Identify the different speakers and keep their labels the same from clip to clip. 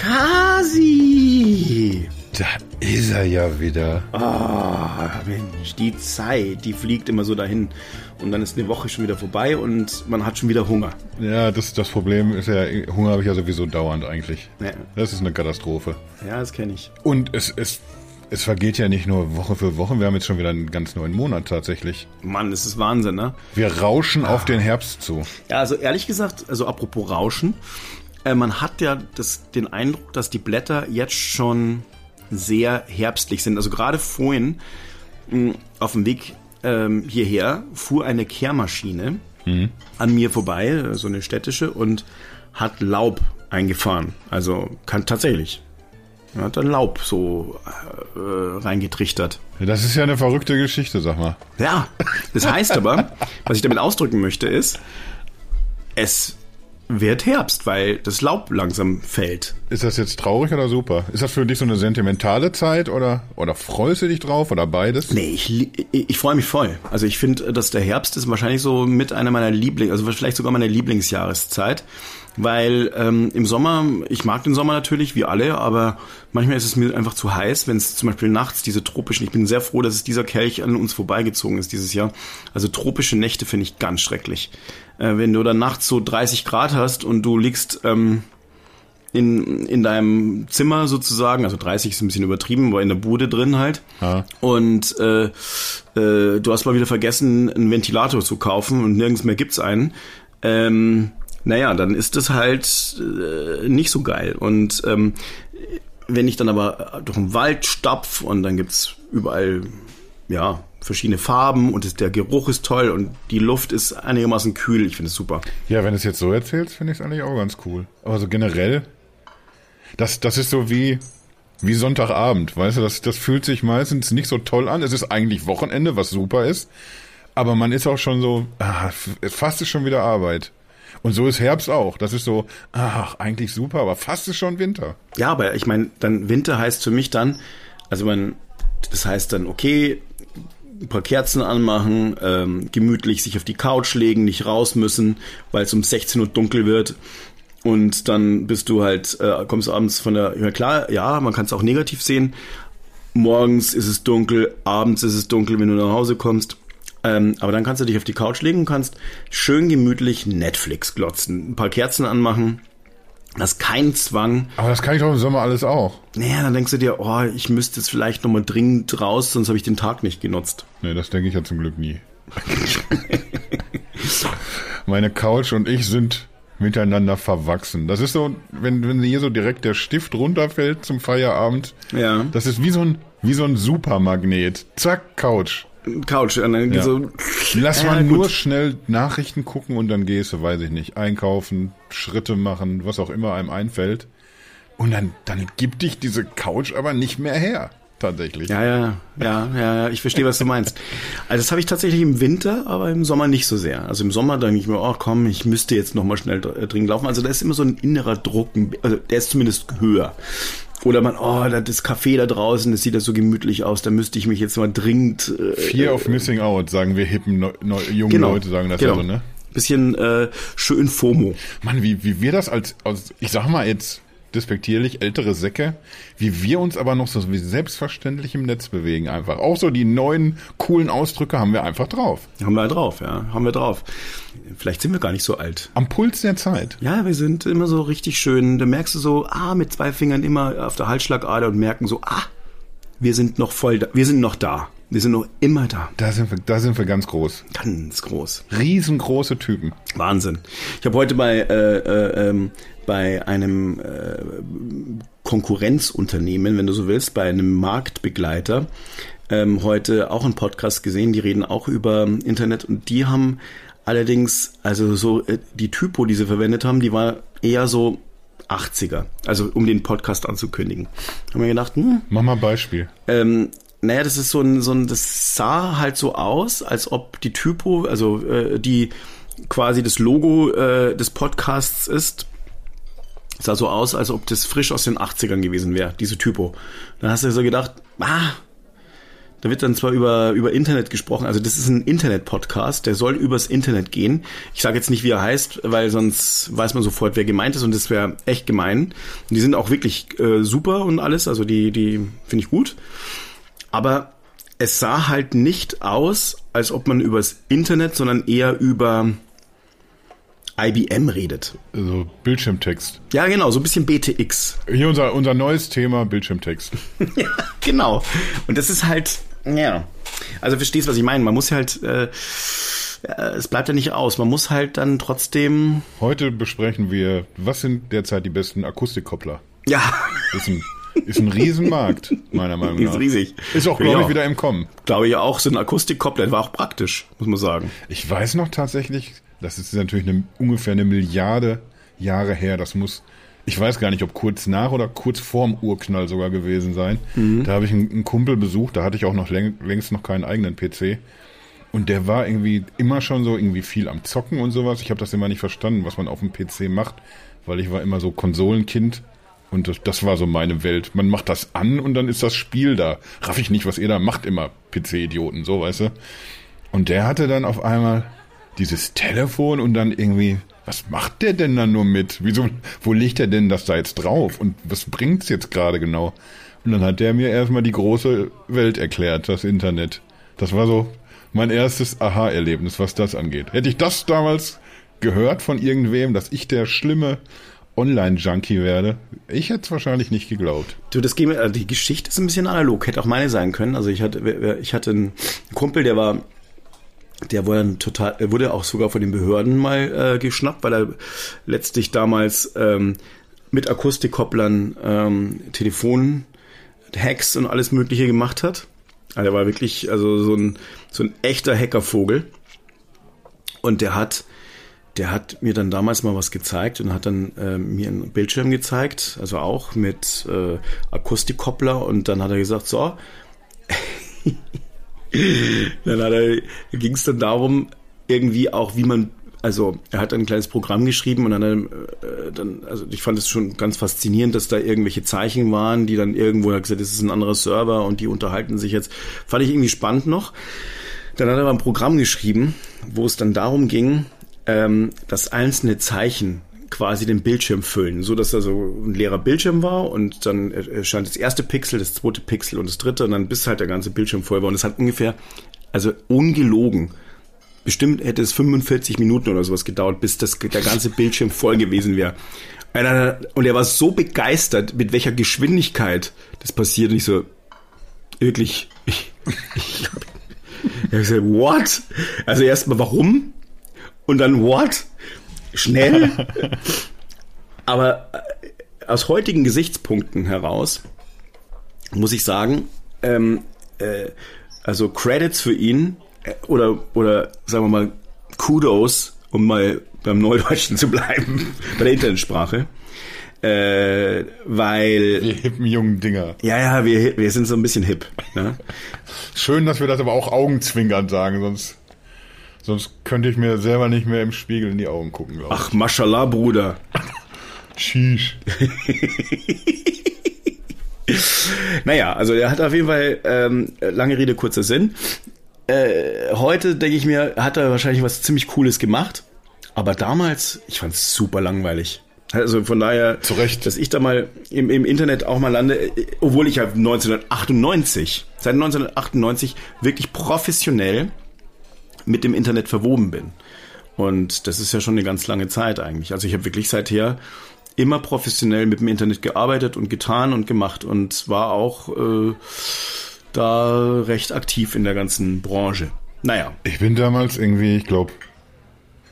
Speaker 1: Kasi!
Speaker 2: Da ist er ja wieder.
Speaker 1: Ah, Mensch, die Zeit, die fliegt immer so dahin. Und dann ist eine Woche schon wieder vorbei und man hat schon wieder Hunger.
Speaker 2: Ja, das, das Problem ist ja, Hunger habe ich ja sowieso dauernd eigentlich.
Speaker 1: Ja,
Speaker 2: Das ist eine Katastrophe.
Speaker 1: ja das kenne ich.
Speaker 2: Und es, es, es vergeht ja nicht nur Woche für Woche, wir haben jetzt schon wieder einen ganz neuen Monat tatsächlich.
Speaker 1: Mann, das ist Wahnsinn, ne?
Speaker 2: Wir rauschen auf den Herbst zu.
Speaker 1: Ja, also ehrlich gesagt, also apropos Rauschen, äh, man hat ja das, den Eindruck, dass die Blätter jetzt schon sehr herbstlich sind. Also gerade vorhin mh, auf dem Weg ähm, hierher fuhr eine Kehrmaschine an mir vorbei, so eine städtische, und hat Laub eingefahren. Also kann tatsächlich. Er hat dann Laub so äh, reingetrichtert.
Speaker 2: Das ist ja eine verrückte Geschichte, sag mal.
Speaker 1: Ja, das heißt aber, was ich damit ausdrücken möchte, ist, es wird Herbst, weil das Laub langsam fällt.
Speaker 2: Ist das jetzt traurig oder super? Ist das für dich so eine sentimentale Zeit oder, oder freust du dich drauf oder beides?
Speaker 1: Nee, ich, ich, ich freue mich voll. Also ich finde, dass der Herbst ist wahrscheinlich so mit einer meiner Lieblings, also vielleicht sogar meine Lieblingsjahreszeit. Weil ähm, im Sommer, ich mag den Sommer natürlich, wie alle, aber manchmal ist es mir einfach zu heiß, wenn es zum Beispiel nachts diese tropischen, ich bin sehr froh, dass es dieser Kelch an uns vorbeigezogen ist dieses Jahr. Also tropische Nächte finde ich ganz schrecklich. Äh, wenn du dann nachts so 30 Grad hast und du liegst ähm, in, in deinem Zimmer sozusagen, also 30 ist ein bisschen übertrieben, aber in der Bude drin halt.
Speaker 2: Ja.
Speaker 1: Und äh, äh, du hast mal wieder vergessen, einen Ventilator zu kaufen und nirgends mehr gibt's einen. Ähm, naja, dann ist das halt äh, nicht so geil. Und ähm, wenn ich dann aber durch den Wald stapf und dann gibt's überall ja verschiedene Farben und es, der Geruch ist toll und die Luft ist einigermaßen kühl, ich finde es super.
Speaker 2: Ja, wenn du es jetzt so erzählst, finde ich es eigentlich auch ganz cool. Aber so generell, das, das ist so wie, wie Sonntagabend, weißt du, das, das fühlt sich meistens nicht so toll an. Es ist eigentlich Wochenende, was super ist. Aber man ist auch schon so, ah, fast ist schon wieder Arbeit. Und so ist Herbst auch. Das ist so, ach, eigentlich super, aber fast ist schon Winter.
Speaker 1: Ja, aber ich meine, dann Winter heißt für mich dann, also man, das heißt dann, okay, ein paar Kerzen anmachen, ähm, gemütlich sich auf die Couch legen, nicht raus müssen, weil es um 16 Uhr dunkel wird. Und dann bist du halt, äh, kommst abends von der, ja klar, ja, man kann es auch negativ sehen. Morgens ist es dunkel, abends ist es dunkel, wenn du nach Hause kommst. Ähm, aber dann kannst du dich auf die Couch legen und kannst schön gemütlich Netflix glotzen, ein paar Kerzen anmachen. Das ist kein Zwang.
Speaker 2: Aber das kann ich doch im Sommer alles auch.
Speaker 1: Naja, dann denkst du dir, oh, ich müsste jetzt vielleicht nochmal dringend raus, sonst habe ich den Tag nicht genutzt.
Speaker 2: Nee, das denke ich ja zum Glück nie. Meine Couch und ich sind miteinander verwachsen. Das ist so, wenn, wenn hier so direkt der Stift runterfällt zum Feierabend.
Speaker 1: Ja.
Speaker 2: Das ist wie so ein, wie so ein Supermagnet. Zack, Couch.
Speaker 1: Couch, und dann
Speaker 2: Ja.
Speaker 1: so,
Speaker 2: Lass
Speaker 1: Ja,
Speaker 2: mal
Speaker 1: gut.
Speaker 2: nur schnell Nachrichten gucken und dann gehst du, weiß ich nicht, einkaufen, Schritte machen, was auch immer einem einfällt. Und dann, dann gibt dich diese Couch aber nicht mehr her. Tatsächlich.
Speaker 1: Ja, ja, ja, ja, ja, ich verstehe, was du meinst. Also das habe ich tatsächlich im Winter, aber im Sommer nicht so sehr. Also im Sommer denke ich mir, oh komm, ich müsste jetzt nochmal schnell äh, dringend laufen. Also da ist immer so ein innerer Druck, also der ist zumindest höher. Oder man, oh, da- das Café da draußen, das sieht ja so gemütlich aus, da müsste ich mich jetzt mal dringend... Äh,
Speaker 2: Fear of Missing Out, sagen wir hippen, neu, neu, junge
Speaker 1: genau,
Speaker 2: Leute sagen das
Speaker 1: genau.
Speaker 2: ja so, ne?
Speaker 1: Bisschen äh, schön FOMO.
Speaker 2: Mann, wie, wie wir das als, als, ich sag mal jetzt despektierlich, ältere Säcke, wie wir uns aber noch so wie selbstverständlich im Netz bewegen einfach. Auch so die neuen, coolen Ausdrücke haben wir einfach drauf.
Speaker 1: Haben wir drauf, ja, haben wir drauf. Vielleicht sind wir gar nicht so alt.
Speaker 2: Am Puls der Zeit.
Speaker 1: Ja, wir sind immer so richtig schön. Da merkst du so, ah, mit zwei Fingern immer auf der Halsschlagader und merken so, ah, wir sind noch voll da. Wir sind noch da. Wir sind noch immer da.
Speaker 2: Da sind wir, da sind wir ganz groß.
Speaker 1: Ganz groß.
Speaker 2: Riesengroße Typen.
Speaker 1: Wahnsinn. Ich habe heute bei, äh, äh, ähm, bei einem äh, Konkurrenzunternehmen, wenn du so willst, bei einem Marktbegleiter, ähm, heute auch einen Podcast gesehen, die reden auch über Internet und die haben allerdings, also so äh, die Typo, die sie verwendet haben, die war eher so 80er, also um den Podcast anzukündigen. Haben wir gedacht, hm,
Speaker 2: Mach mal ein Beispiel.
Speaker 1: ähm, naja, das ist so ein, so ein, das sah halt so aus, als ob die Typo, also äh, die quasi das Logo äh, des Podcasts ist, sah so aus, als ob das frisch aus den 80ern gewesen wäre, diese Typo. Dann hast du so gedacht, ah, Da wird dann zwar über, über Internet gesprochen, also das ist ein Internet-Podcast, der soll übers Internet gehen. Ich sage jetzt nicht, wie er heißt, weil sonst weiß man sofort, wer gemeint ist und das wäre echt gemein. Und die sind auch wirklich äh, super und alles, also die, die finde ich gut. Aber es sah halt nicht aus, als ob man übers Internet, sondern eher über IBM redet.
Speaker 2: Also Bildschirmtext.
Speaker 1: Ja, genau, so ein bisschen BTX.
Speaker 2: Hier unser, unser neues Thema, Bildschirmtext.
Speaker 1: ja, genau. Und das ist halt, ja. Also verstehst, was ich meine. Man muss halt, äh, es bleibt ja nicht aus. Man muss halt dann trotzdem.
Speaker 2: Heute besprechen wir, was sind derzeit die besten Akustikkoppler?
Speaker 1: Ja.
Speaker 2: Das ist ein, ist ein Riesenmarkt, meiner Meinung nach.
Speaker 1: Ist riesig.
Speaker 2: Ist auch, glaube ich, wieder im Kommen.
Speaker 1: Glaube ich auch, so ein Akustikkoppler war auch praktisch, muss man sagen.
Speaker 2: Ich weiß noch tatsächlich, das ist natürlich eine, ungefähr eine Milliarde Jahre her. Das muss, ich weiß gar nicht, ob kurz nach oder kurz vorm Urknall sogar gewesen sein. Mhm. Da habe ich einen, einen, Kumpel besucht, da hatte ich auch noch läng, längst noch keinen eigenen PC. Und der war irgendwie immer schon so irgendwie viel am Zocken und sowas. Ich habe das immer nicht verstanden, was man auf dem PC macht, weil ich war immer so Konsolenkind. Und das, das war so meine Welt. Man macht das an und dann ist das Spiel da. Raff ich nicht, was ihr da macht, immer PC-Idioten, so, weißt du. Und der hatte dann auf einmal dieses Telefon und dann irgendwie, was macht der denn da nur mit? Wieso, wo legt er denn das da jetzt drauf? Und was bringt's jetzt gerade genau? Und dann hat der mir erstmal die große Welt erklärt, das Internet. Das war so mein erstes Aha-Erlebnis, was das angeht. Hätte ich das damals gehört von irgendwem, dass ich der schlimme Online-Junkie werde. Ich hätte es wahrscheinlich nicht geglaubt.
Speaker 1: Du, das geht also die Geschichte ist ein bisschen analog, hätte auch meine sein können. Also ich hatte, ich hatte einen Kumpel, der war der wurde total, wurde auch sogar von den Behörden mal äh, geschnappt, weil er letztlich damals ähm, mit Akustikkopplern ähm, Telefon-Hacks und alles Mögliche gemacht hat. Also er war wirklich also so ein so ein echter Hackervogel. Und der hat der hat mir dann damals mal was gezeigt und hat dann äh, mir einen Bildschirm gezeigt, also auch mit äh, Akustikkoppler und dann hat er gesagt, so, dann hat er, ging es dann darum, irgendwie auch, wie man, also er hat ein kleines Programm geschrieben und dann, äh, dann also ich fand es schon ganz faszinierend, dass da irgendwelche Zeichen waren, die dann irgendwo, er hat gesagt, das ist ein anderer Server und die unterhalten sich jetzt. Fand ich irgendwie spannend noch. Dann hat er aber ein Programm geschrieben, wo es dann darum ging, ähm, dass einzelne Zeichen quasi den Bildschirm füllen, so dass da so ein leerer Bildschirm war und dann erscheint das erste Pixel, das zweite Pixel und das dritte und dann bis halt der ganze Bildschirm voll war und es hat ungefähr, also ungelogen, bestimmt hätte es 45 Minuten oder sowas gedauert, bis das, der ganze Bildschirm voll gewesen wäre. Und er war so begeistert, mit welcher Geschwindigkeit das passiert. Und ich so, wirklich, ich, ich, ich hab gesagt, what? Also erstmal, warum? Und dann, what? schnell. Aber äh, aus heutigen Gesichtspunkten heraus muss ich sagen, ähm, äh, also Credits für ihn äh, oder oder sagen wir mal Kudos, um mal beim Neudeutschen zu bleiben, bei der Internetsprache. Äh, weil.
Speaker 2: Wir hippen jungen Dinger.
Speaker 1: Ja, ja, wir, wir sind so ein bisschen hip. Ne?
Speaker 2: Schön, dass wir das aber auch augenzwinkernd sagen, sonst Sonst könnte ich mir selber nicht mehr im Spiegel in die Augen gucken,
Speaker 1: glaube ich. Ach, Mashallah, Bruder.
Speaker 2: Sheesh.
Speaker 1: naja, also er hat auf jeden Fall ähm, lange Rede, kurzer Sinn. Äh, heute denke ich mir, hat er wahrscheinlich was ziemlich Cooles gemacht. Aber damals, ich fand es super langweilig. Also von daher,
Speaker 2: Zu Recht.
Speaker 1: dass ich da mal im, im Internet auch mal lande, obwohl ich ja 1998, seit 1998 wirklich professionell mit dem Internet verwoben bin. Und das ist ja schon eine ganz lange Zeit eigentlich. Also ich habe wirklich seither immer professionell mit dem Internet gearbeitet und getan und gemacht und war auch äh, da recht aktiv in der ganzen Branche. Naja.
Speaker 2: Ich bin damals irgendwie, ich glaube,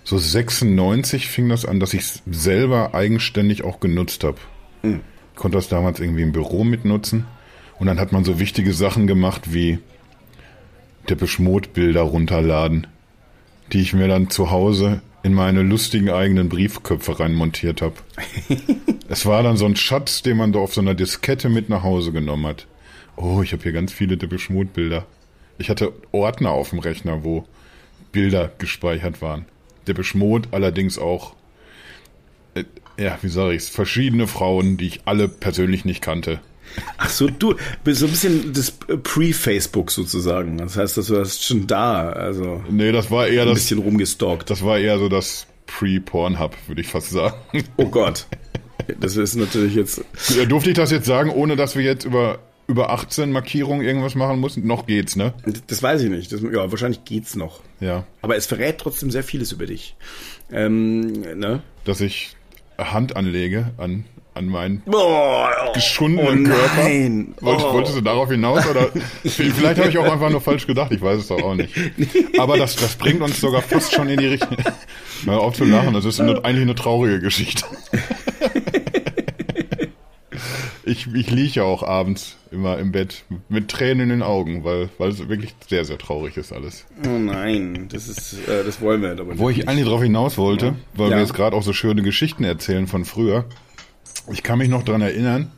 Speaker 2: so 96 fing das an, dass ich es selber eigenständig auch genutzt habe. Mhm. Konnte das damals irgendwie im Büro mitnutzen. Und dann hat man so wichtige Sachen gemacht wie Depeche Mode Bilder runterladen, die ich mir dann zu Hause in meine lustigen eigenen Briefköpfe reinmontiert habe. es war dann so ein Schatz, den man da auf so einer Diskette mit nach Hause genommen hat. Oh, ich habe hier ganz viele Depeche Mode Bilder. Ich hatte Ordner auf dem Rechner, wo Bilder gespeichert waren. Depeche Mode allerdings auch, äh, ja, wie sage ich's, verschiedene Frauen, die ich alle persönlich nicht kannte.
Speaker 1: Ach so, du bist so ein bisschen das Pre-Facebook sozusagen. Das heißt, das warst schon da. Also
Speaker 2: Nee, das war eher
Speaker 1: ein
Speaker 2: das,
Speaker 1: bisschen rumgestalkt.
Speaker 2: das war eher so das Pre-Pornhub, würde ich fast sagen.
Speaker 1: Oh Gott. Das ist natürlich jetzt.
Speaker 2: Ja, Durfte ich das jetzt sagen, ohne dass wir jetzt über, über 18 Markierungen irgendwas machen mussten? Noch geht's, ne?
Speaker 1: Das weiß ich nicht. Das, ja, wahrscheinlich geht's noch.
Speaker 2: Ja.
Speaker 1: Aber es verrät trotzdem sehr vieles über dich. Ähm, ne?
Speaker 2: Dass ich Hand anlege an, an meinen
Speaker 1: Boah,
Speaker 2: geschundenen
Speaker 1: oh
Speaker 2: Körper.
Speaker 1: nein.
Speaker 2: Wollt,
Speaker 1: Oh.
Speaker 2: Wolltest du darauf hinaus? Oder vielleicht habe ich auch einfach nur falsch gedacht, ich weiß es doch auch nicht. Aber das, das bringt uns sogar fast schon in die Richtung. Hör auf zu lachen, das ist eine, eigentlich eine traurige Geschichte. Ich, ich liege ja auch abends immer im Bett mit Tränen in den Augen, weil, weil es wirklich sehr, sehr traurig ist alles.
Speaker 1: Oh nein, das ist, äh, das wollen wir aber
Speaker 2: Wo ich
Speaker 1: nicht.
Speaker 2: eigentlich darauf hinaus wollte, weil
Speaker 1: Ja.
Speaker 2: wir jetzt gerade auch so schöne Geschichten erzählen von früher. Ich kann mich noch dran erinnern,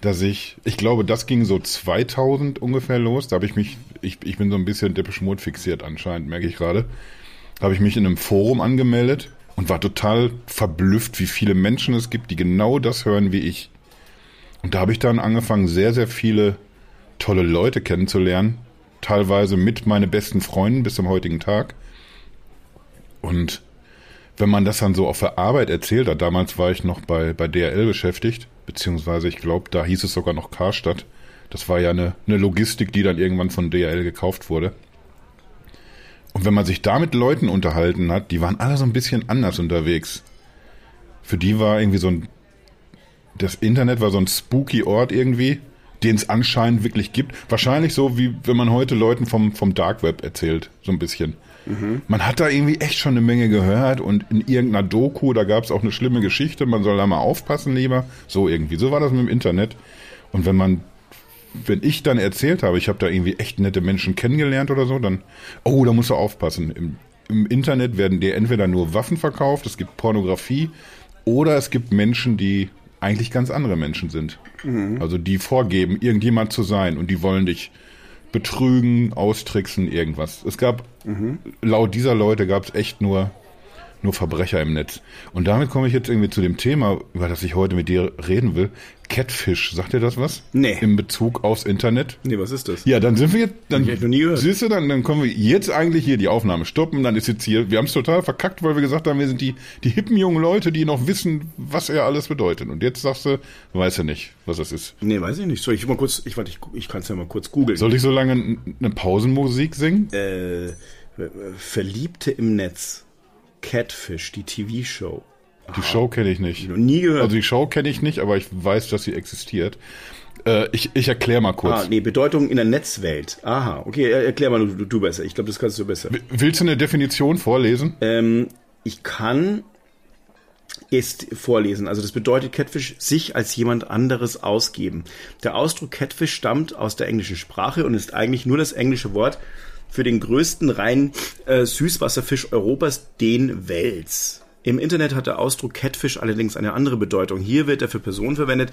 Speaker 2: dass ich, ich glaube, das ging so 2000 ungefähr los. Da habe ich mich, ich, ich bin so ein bisschen Depeche Mode fixiert anscheinend, merke ich gerade. Habe ich mich in einem Forum angemeldet und war total verblüfft, wie viele Menschen es gibt, die genau das hören wie ich. Und da habe ich dann angefangen, sehr, sehr viele tolle Leute kennenzulernen. Teilweise mit meine besten Freunden bis zum heutigen Tag. Und wenn man das dann so auf der Arbeit erzählt hat, damals war ich noch bei, bei DRL beschäftigt, beziehungsweise ich glaube, da hieß es sogar noch Karstadt. Das war ja eine, eine Logistik, die dann irgendwann von DRL gekauft wurde. Und wenn man sich da mit Leuten unterhalten hat, die waren alle so ein bisschen anders unterwegs. Für die war irgendwie so ein, das Internet war so ein spooky Ort irgendwie, den es anscheinend wirklich gibt. Wahrscheinlich so, wie wenn man heute Leuten vom, vom Dark Web erzählt, so ein bisschen. Man hat da irgendwie echt schon eine Menge gehört und in irgendeiner Doku, da gab es auch eine schlimme Geschichte, man soll da mal aufpassen lieber. So irgendwie, so war das mit dem Internet. Und wenn man, wenn ich dann erzählt habe, ich habe da irgendwie echt nette Menschen kennengelernt oder so, dann, oh, da musst du aufpassen. Im, Im Internet werden dir entweder nur Waffen verkauft, es gibt Pornografie oder es gibt Menschen, die eigentlich ganz andere Menschen sind. Also die vorgeben, irgendjemand zu sein und die wollen dich betrügen, austricksen, irgendwas. Es gab, laut dieser Leute gab es echt nur, nur Verbrecher im Netz. Und damit komme ich jetzt irgendwie zu dem Thema, über das ich heute mit dir reden will. Catfish, sagt dir das was?
Speaker 1: Nee.
Speaker 2: In Bezug aufs Internet?
Speaker 1: Nee, was ist das?
Speaker 2: Ja, dann sind wir jetzt, dann,
Speaker 1: ich noch nie gehört.
Speaker 2: siehst du, dann, dann können wir jetzt eigentlich hier die Aufnahme stoppen, dann ist jetzt hier, wir haben es total verkackt, weil wir gesagt haben, wir sind die, die hippen jungen Leute, die noch wissen, was er alles bedeutet. Und jetzt sagst du, weißt du nicht, was das ist.
Speaker 1: Nee, weiß ich nicht. Soll ich mal kurz, ich warte, ich, ich kann es ja mal kurz googeln.
Speaker 2: Soll ich so lange eine Pausenmusik singen?
Speaker 1: Äh, Verliebte im Netz. Catfish, die TV-Show.
Speaker 2: Die Show kenne ich nicht.
Speaker 1: Nie gehört.
Speaker 2: Also die Show kenne ich nicht, aber ich weiß, dass sie existiert. Äh, ich ich erkläre mal kurz.
Speaker 1: ah, nee, Bedeutung in der Netzwelt. Aha, okay, er- erklär mal du, du besser. Ich glaube, das kannst du besser.
Speaker 2: Willst du eine Definition vorlesen?
Speaker 1: Ähm, ich kann es vorlesen. Also das bedeutet Catfish sich als jemand anderes ausgeben. Der Ausdruck Catfish stammt aus der englischen Sprache und ist eigentlich nur das englische Wort für den größten reinen äh, Süßwasserfisch Europas, den Wels. Im Internet hat der Ausdruck Catfish allerdings eine andere Bedeutung. Hier wird er für Personen verwendet,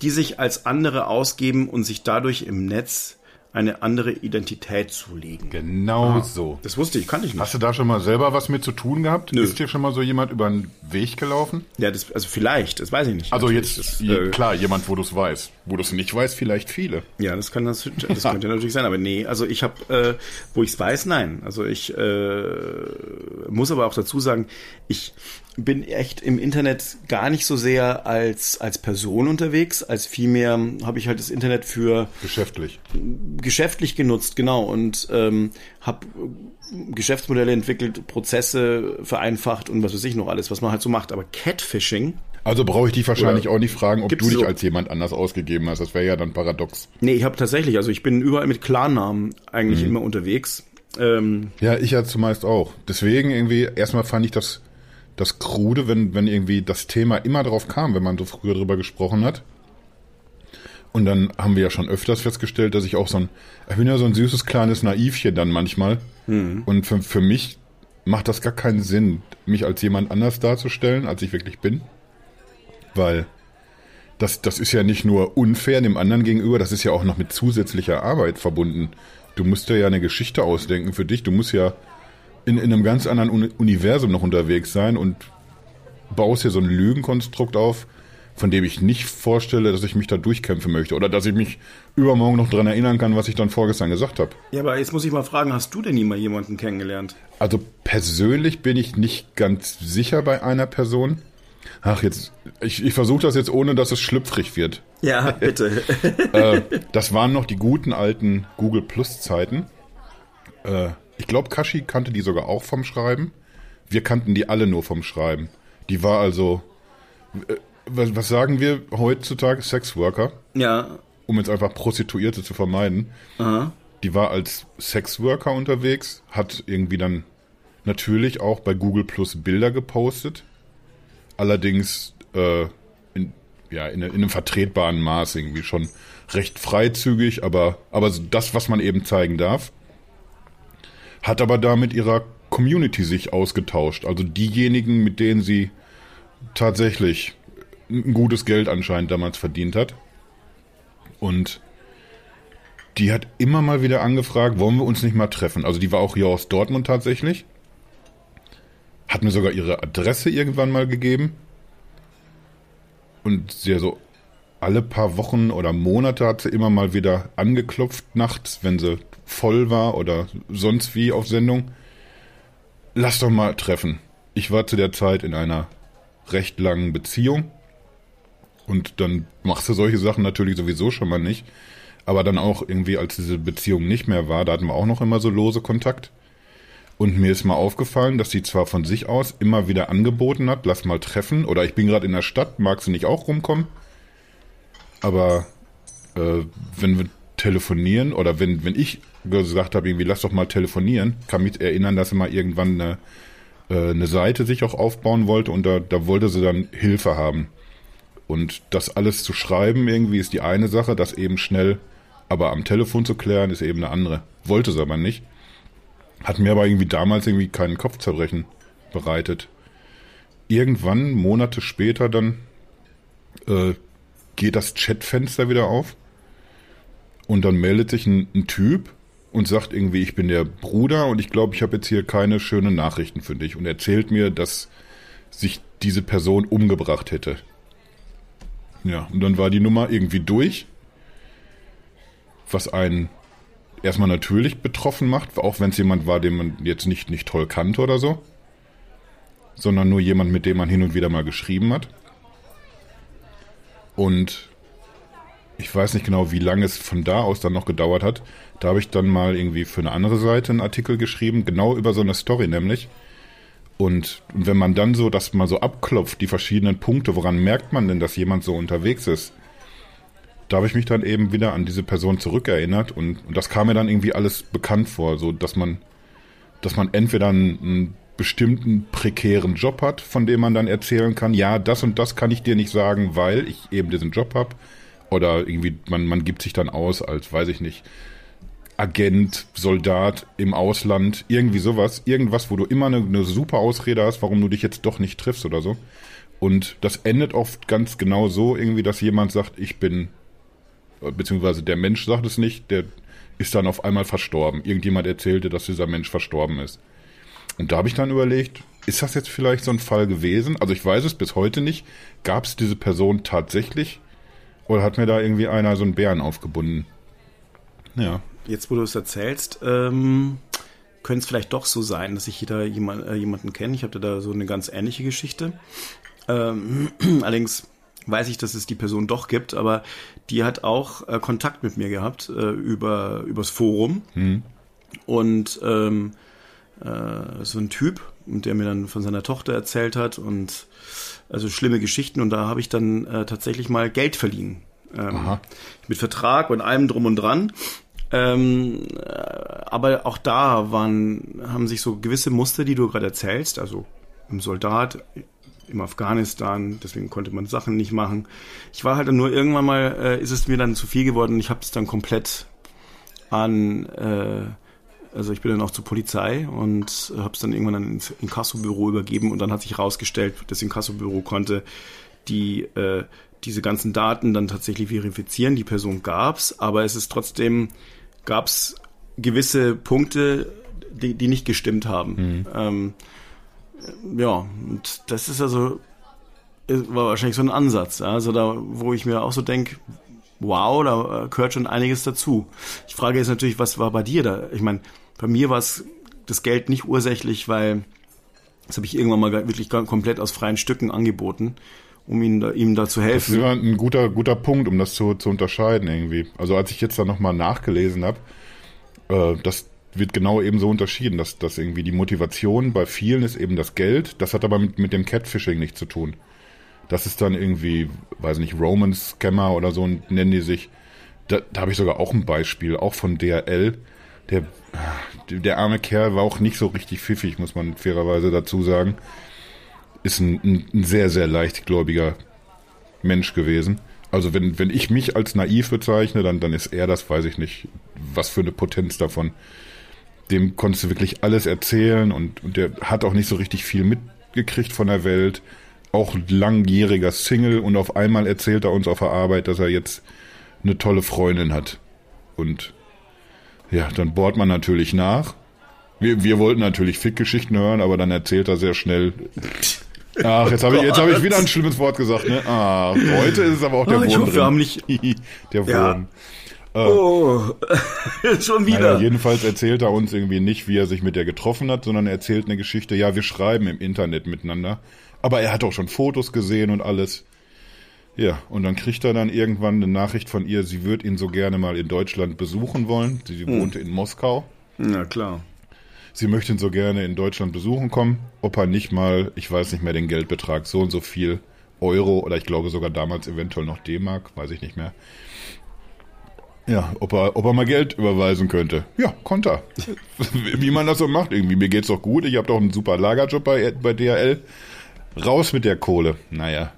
Speaker 1: die sich als andere ausgeben und sich dadurch im Netz eine andere Identität zulegen.
Speaker 2: Genau so.
Speaker 1: Das wusste ich, kannte ich nicht.
Speaker 2: Hast du da schon mal selber was mit zu tun gehabt?
Speaker 1: Nö.
Speaker 2: Ist dir schon mal so jemand über den Weg gelaufen?
Speaker 1: Ja, das, also vielleicht, das weiß ich nicht.
Speaker 2: Also
Speaker 1: Natürlich,
Speaker 2: jetzt,
Speaker 1: das,
Speaker 2: je-
Speaker 1: äh,
Speaker 2: klar, jemand, wo du es weißt. Wo du es nicht weißt, vielleicht viele.
Speaker 1: Ja, das kann das, das könnte natürlich sein, aber nee, also ich habe, äh, wo ich es weiß, nein. Also ich äh, muss aber auch dazu sagen, ich bin echt im Internet gar nicht so sehr als als Person unterwegs, als vielmehr habe ich halt das Internet für
Speaker 2: Geschäftlich.
Speaker 1: geschäftlich genutzt, genau, und ähm, habe Geschäftsmodelle entwickelt, Prozesse vereinfacht und was weiß ich noch alles, was man halt so macht. Aber Catfishing,
Speaker 2: Also brauche ich dich wahrscheinlich auch nicht fragen, ob du dich
Speaker 1: so-
Speaker 2: als jemand anders ausgegeben hast. Das wäre ja dann paradox.
Speaker 1: nee, ich habe tatsächlich, also ich bin überall mit Klarnamen eigentlich
Speaker 2: Mhm.
Speaker 1: immer unterwegs. Ähm,
Speaker 2: Ja, ich ja zumeist auch. Deswegen irgendwie, erstmal fand ich das, das krude, wenn, wenn irgendwie das Thema immer drauf kam, wenn man so früher drüber gesprochen hat. Und dann haben wir ja schon öfters festgestellt, dass ich auch so ein, ich bin ja so ein süßes kleines Naivchen dann manchmal. Und für, für mich macht das gar keinen Sinn, mich als jemand anders darzustellen, als ich wirklich bin. Weil das, das ist ja nicht nur unfair dem anderen gegenüber, das ist ja auch noch mit zusätzlicher Arbeit verbunden. Du musst dir ja eine Geschichte ausdenken für dich. Du musst ja in, in einem ganz anderen Uni Universum noch unterwegs sein und baust hier so ein Lügenkonstrukt auf, von dem ich nicht vorstelle, dass ich mich da durchkämpfen möchte oder dass ich mich übermorgen noch dran erinnern kann, was ich dann vorgestern gesagt habe.
Speaker 1: Ja, aber jetzt muss ich mal fragen, hast du denn nie mal jemanden kennengelernt?
Speaker 2: Also persönlich bin ich nicht ganz sicher bei einer Person. Ach, jetzt, ich, ich versuche das jetzt ohne, dass es schlüpfrig wird.
Speaker 1: Ja, bitte.
Speaker 2: äh, das waren noch die guten alten Google Plus Zeiten. Äh, ich glaube, Kashi kannte die sogar auch vom Schreiben. Wir kannten die alle nur vom Schreiben. Die war also, äh, was, was sagen wir heutzutage? Sexworker.
Speaker 1: Ja.
Speaker 2: Um jetzt einfach Prostituierte zu vermeiden.
Speaker 1: Aha.
Speaker 2: Die war als Sexworker unterwegs, hat irgendwie dann natürlich auch bei Google Plus Bilder gepostet. Allerdings äh, in, ja, in, in einem vertretbaren Maß irgendwie schon recht freizügig, aber, aber das, was man eben zeigen darf. Hat aber da mit ihrer Community sich ausgetauscht. Also diejenigen, mit denen sie tatsächlich ein gutes Geld anscheinend damals verdient hat. Und die hat immer mal wieder angefragt, wollen wir uns nicht mal treffen? Also die war auch hier aus Dortmund tatsächlich. Hat mir sogar ihre Adresse irgendwann mal gegeben. Und sie so alle paar Wochen oder Monate hat sie immer mal wieder angeklopft nachts, wenn sie voll war oder sonst wie auf Sendung. Lass doch mal treffen. Ich war zu der Zeit in einer recht langen Beziehung. Und dann machst du solche Sachen natürlich sowieso schon mal nicht. Aber dann auch irgendwie, als diese Beziehung nicht mehr war, da hatten wir auch noch immer so lose Kontakt. Und mir ist mal aufgefallen, dass sie zwar von sich aus immer wieder angeboten hat, lass mal treffen, oder ich bin gerade in der Stadt, magst du nicht auch rumkommen? Aber äh, wenn wir telefonieren oder wenn, wenn ich gesagt habe, irgendwie lass doch mal telefonieren, kann mich erinnern, dass sie mal irgendwann eine, äh, eine Seite sich auch aufbauen wollte und da, da wollte sie dann Hilfe haben. Und das alles zu schreiben irgendwie ist die eine Sache, das eben schnell aber am Telefon zu klären ist eben eine andere. Wollte sie aber nicht. Hat mir aber irgendwie damals irgendwie keinen Kopfzerbrechen bereitet. Irgendwann, Monate später dann, äh, geht das Chatfenster wieder auf und dann meldet sich ein, ein Typ und sagt irgendwie, ich bin der Bruder und ich glaube, ich habe jetzt hier keine schönen Nachrichten für dich und erzählt mir, dass sich diese Person umgebracht hätte. Ja, und dann war die Nummer irgendwie durch, was einen erstmal natürlich betroffen macht, auch wenn es jemand war, den man jetzt nicht, nicht toll kannte oder so, sondern nur jemand, mit dem man hin und wieder mal geschrieben hat. Und ich weiß nicht genau, wie lange es von da aus dann noch gedauert hat. Da habe ich dann mal irgendwie für eine andere Seite einen Artikel geschrieben, genau über so eine Story nämlich. Und, wenn man dann so das mal so abklopft, die verschiedenen Punkte, woran merkt man denn, dass jemand so unterwegs ist? Da habe ich mich dann eben wieder an diese Person zurückerinnert und, und das kam mir dann irgendwie alles bekannt vor, so dass man, dass man entweder einen, einen bestimmten prekären Job hat, von dem man dann erzählen kann, ja, das und das kann ich dir nicht sagen, weil ich eben diesen Job habe. Oder irgendwie, man, man gibt sich dann aus als, weiß ich nicht, Agent, Soldat im Ausland, irgendwie sowas. Irgendwas, wo du immer eine, eine super Ausrede hast, warum du dich jetzt doch nicht triffst oder so. Und das endet oft ganz genau so, irgendwie, dass jemand sagt, ich bin, beziehungsweise der Mensch sagt es nicht, der ist dann auf einmal verstorben. Irgendjemand erzählte, dass dieser Mensch verstorben ist. Und da habe ich dann überlegt, ist das jetzt vielleicht so ein Fall gewesen? Also ich weiß es bis heute nicht. Gab es diese Person tatsächlich? Oder hat mir da irgendwie einer so einen Bären aufgebunden? Ja.
Speaker 1: Jetzt, wo du es erzählst, ähm, könnte es vielleicht doch so sein, dass ich hier jemand, äh, jemanden kenne. Ich hatte da so eine ganz ähnliche Geschichte. Ähm, allerdings weiß ich, dass es die Person doch gibt, aber die hat auch äh, Kontakt mit mir gehabt äh, über übers Forum.
Speaker 2: Hm.
Speaker 1: Und ähm, äh, so ein Typ, der mir dann von seiner Tochter erzählt hat und also schlimme Geschichten und da habe ich dann äh, tatsächlich mal Geld verliehen. Ähm, mit Vertrag und allem drum und dran. Ähm, äh, aber auch da waren, haben sich so gewisse Muster, die du gerade erzählst, also im Soldat, im Afghanistan, deswegen konnte man Sachen nicht machen. Ich war halt nur irgendwann mal, äh, ist es mir dann zu viel geworden. Ich habe es dann komplett an äh, also ich bin dann auch zur Polizei und habe es dann irgendwann dann ins Inkassobüro übergeben und dann hat sich herausgestellt, das Inkassobüro konnte die äh, diese ganzen Daten dann tatsächlich verifizieren. Die Person gab's, aber es ist trotzdem gab's gewisse Punkte, die, die nicht gestimmt haben.
Speaker 2: Mhm.
Speaker 1: Ähm, ja, und das ist also war wahrscheinlich so ein Ansatz. Also da, wo ich mir auch so denke, wow, da gehört schon einiges dazu. Ich frage jetzt natürlich, was war bei dir da? Ich meine, bei mir war es das Geld nicht ursächlich, weil das habe ich irgendwann mal wirklich komplett aus freien Stücken angeboten, um ihm da, ihm da zu helfen.
Speaker 2: Das ist ein guter, guter Punkt, um das zu, zu unterscheiden irgendwie. Also als ich jetzt da nochmal nachgelesen habe, äh, das wird genau eben so unterschieden, dass, dass irgendwie die Motivation bei vielen ist eben das Geld. Das hat aber mit, mit dem Catfishing nichts zu tun. Das ist dann irgendwie, weiß nicht, Roman Scammer oder so nennen die sich. Da, da habe ich sogar auch ein Beispiel, auch von DRL. Der, der arme Kerl war auch nicht so richtig pfiffig, muss man fairerweise dazu sagen. Ist ein, ein, sehr, sehr leichtgläubiger Mensch gewesen. Also wenn, wenn ich mich als naiv bezeichne, dann, dann ist er das, weiß ich nicht, was für eine Potenz davon. Dem konntest du wirklich alles erzählen und, und der hat auch nicht so richtig viel mitgekriegt von der Welt auch langjähriger Single und auf einmal erzählt er uns auf der Arbeit, dass er jetzt eine tolle Freundin hat. Und ja, dann bohrt man natürlich nach. Wir, wir wollten natürlich Fickgeschichten hören, aber dann erzählt er sehr schnell. Ach, jetzt habe ich, jetzt hab ich wieder ein schlimmes Wort gesagt. Ne? Ah, heute ist es aber auch der oh, Wurm. Ich hoffe, wir haben nicht der Wurm.
Speaker 1: Ja. Äh, oh, schon wieder. Naja,
Speaker 2: jedenfalls erzählt er uns irgendwie nicht, wie er sich mit der getroffen hat, sondern er erzählt eine Geschichte. Ja, wir schreiben im Internet miteinander. Aber er hat auch schon Fotos gesehen und alles. Ja, und dann kriegt er dann irgendwann eine Nachricht von ihr, sie würde ihn so gerne mal in Deutschland besuchen wollen. Sie, sie hm. wohnte in Moskau.
Speaker 1: Na klar.
Speaker 2: Sie möchte ihn so gerne in Deutschland besuchen kommen, ob er nicht mal, ich weiß nicht mehr den Geldbetrag, so und so viel Euro oder ich glaube sogar damals eventuell noch D-Mark, weiß ich nicht mehr. Ja, ob er, ob er mal Geld überweisen könnte. Ja, konnte er. Wie man das so macht irgendwie. Mir geht's doch gut. Ich habe doch einen super Lagerjob bei, bei DHL. Raus mit der Kohle. Naja,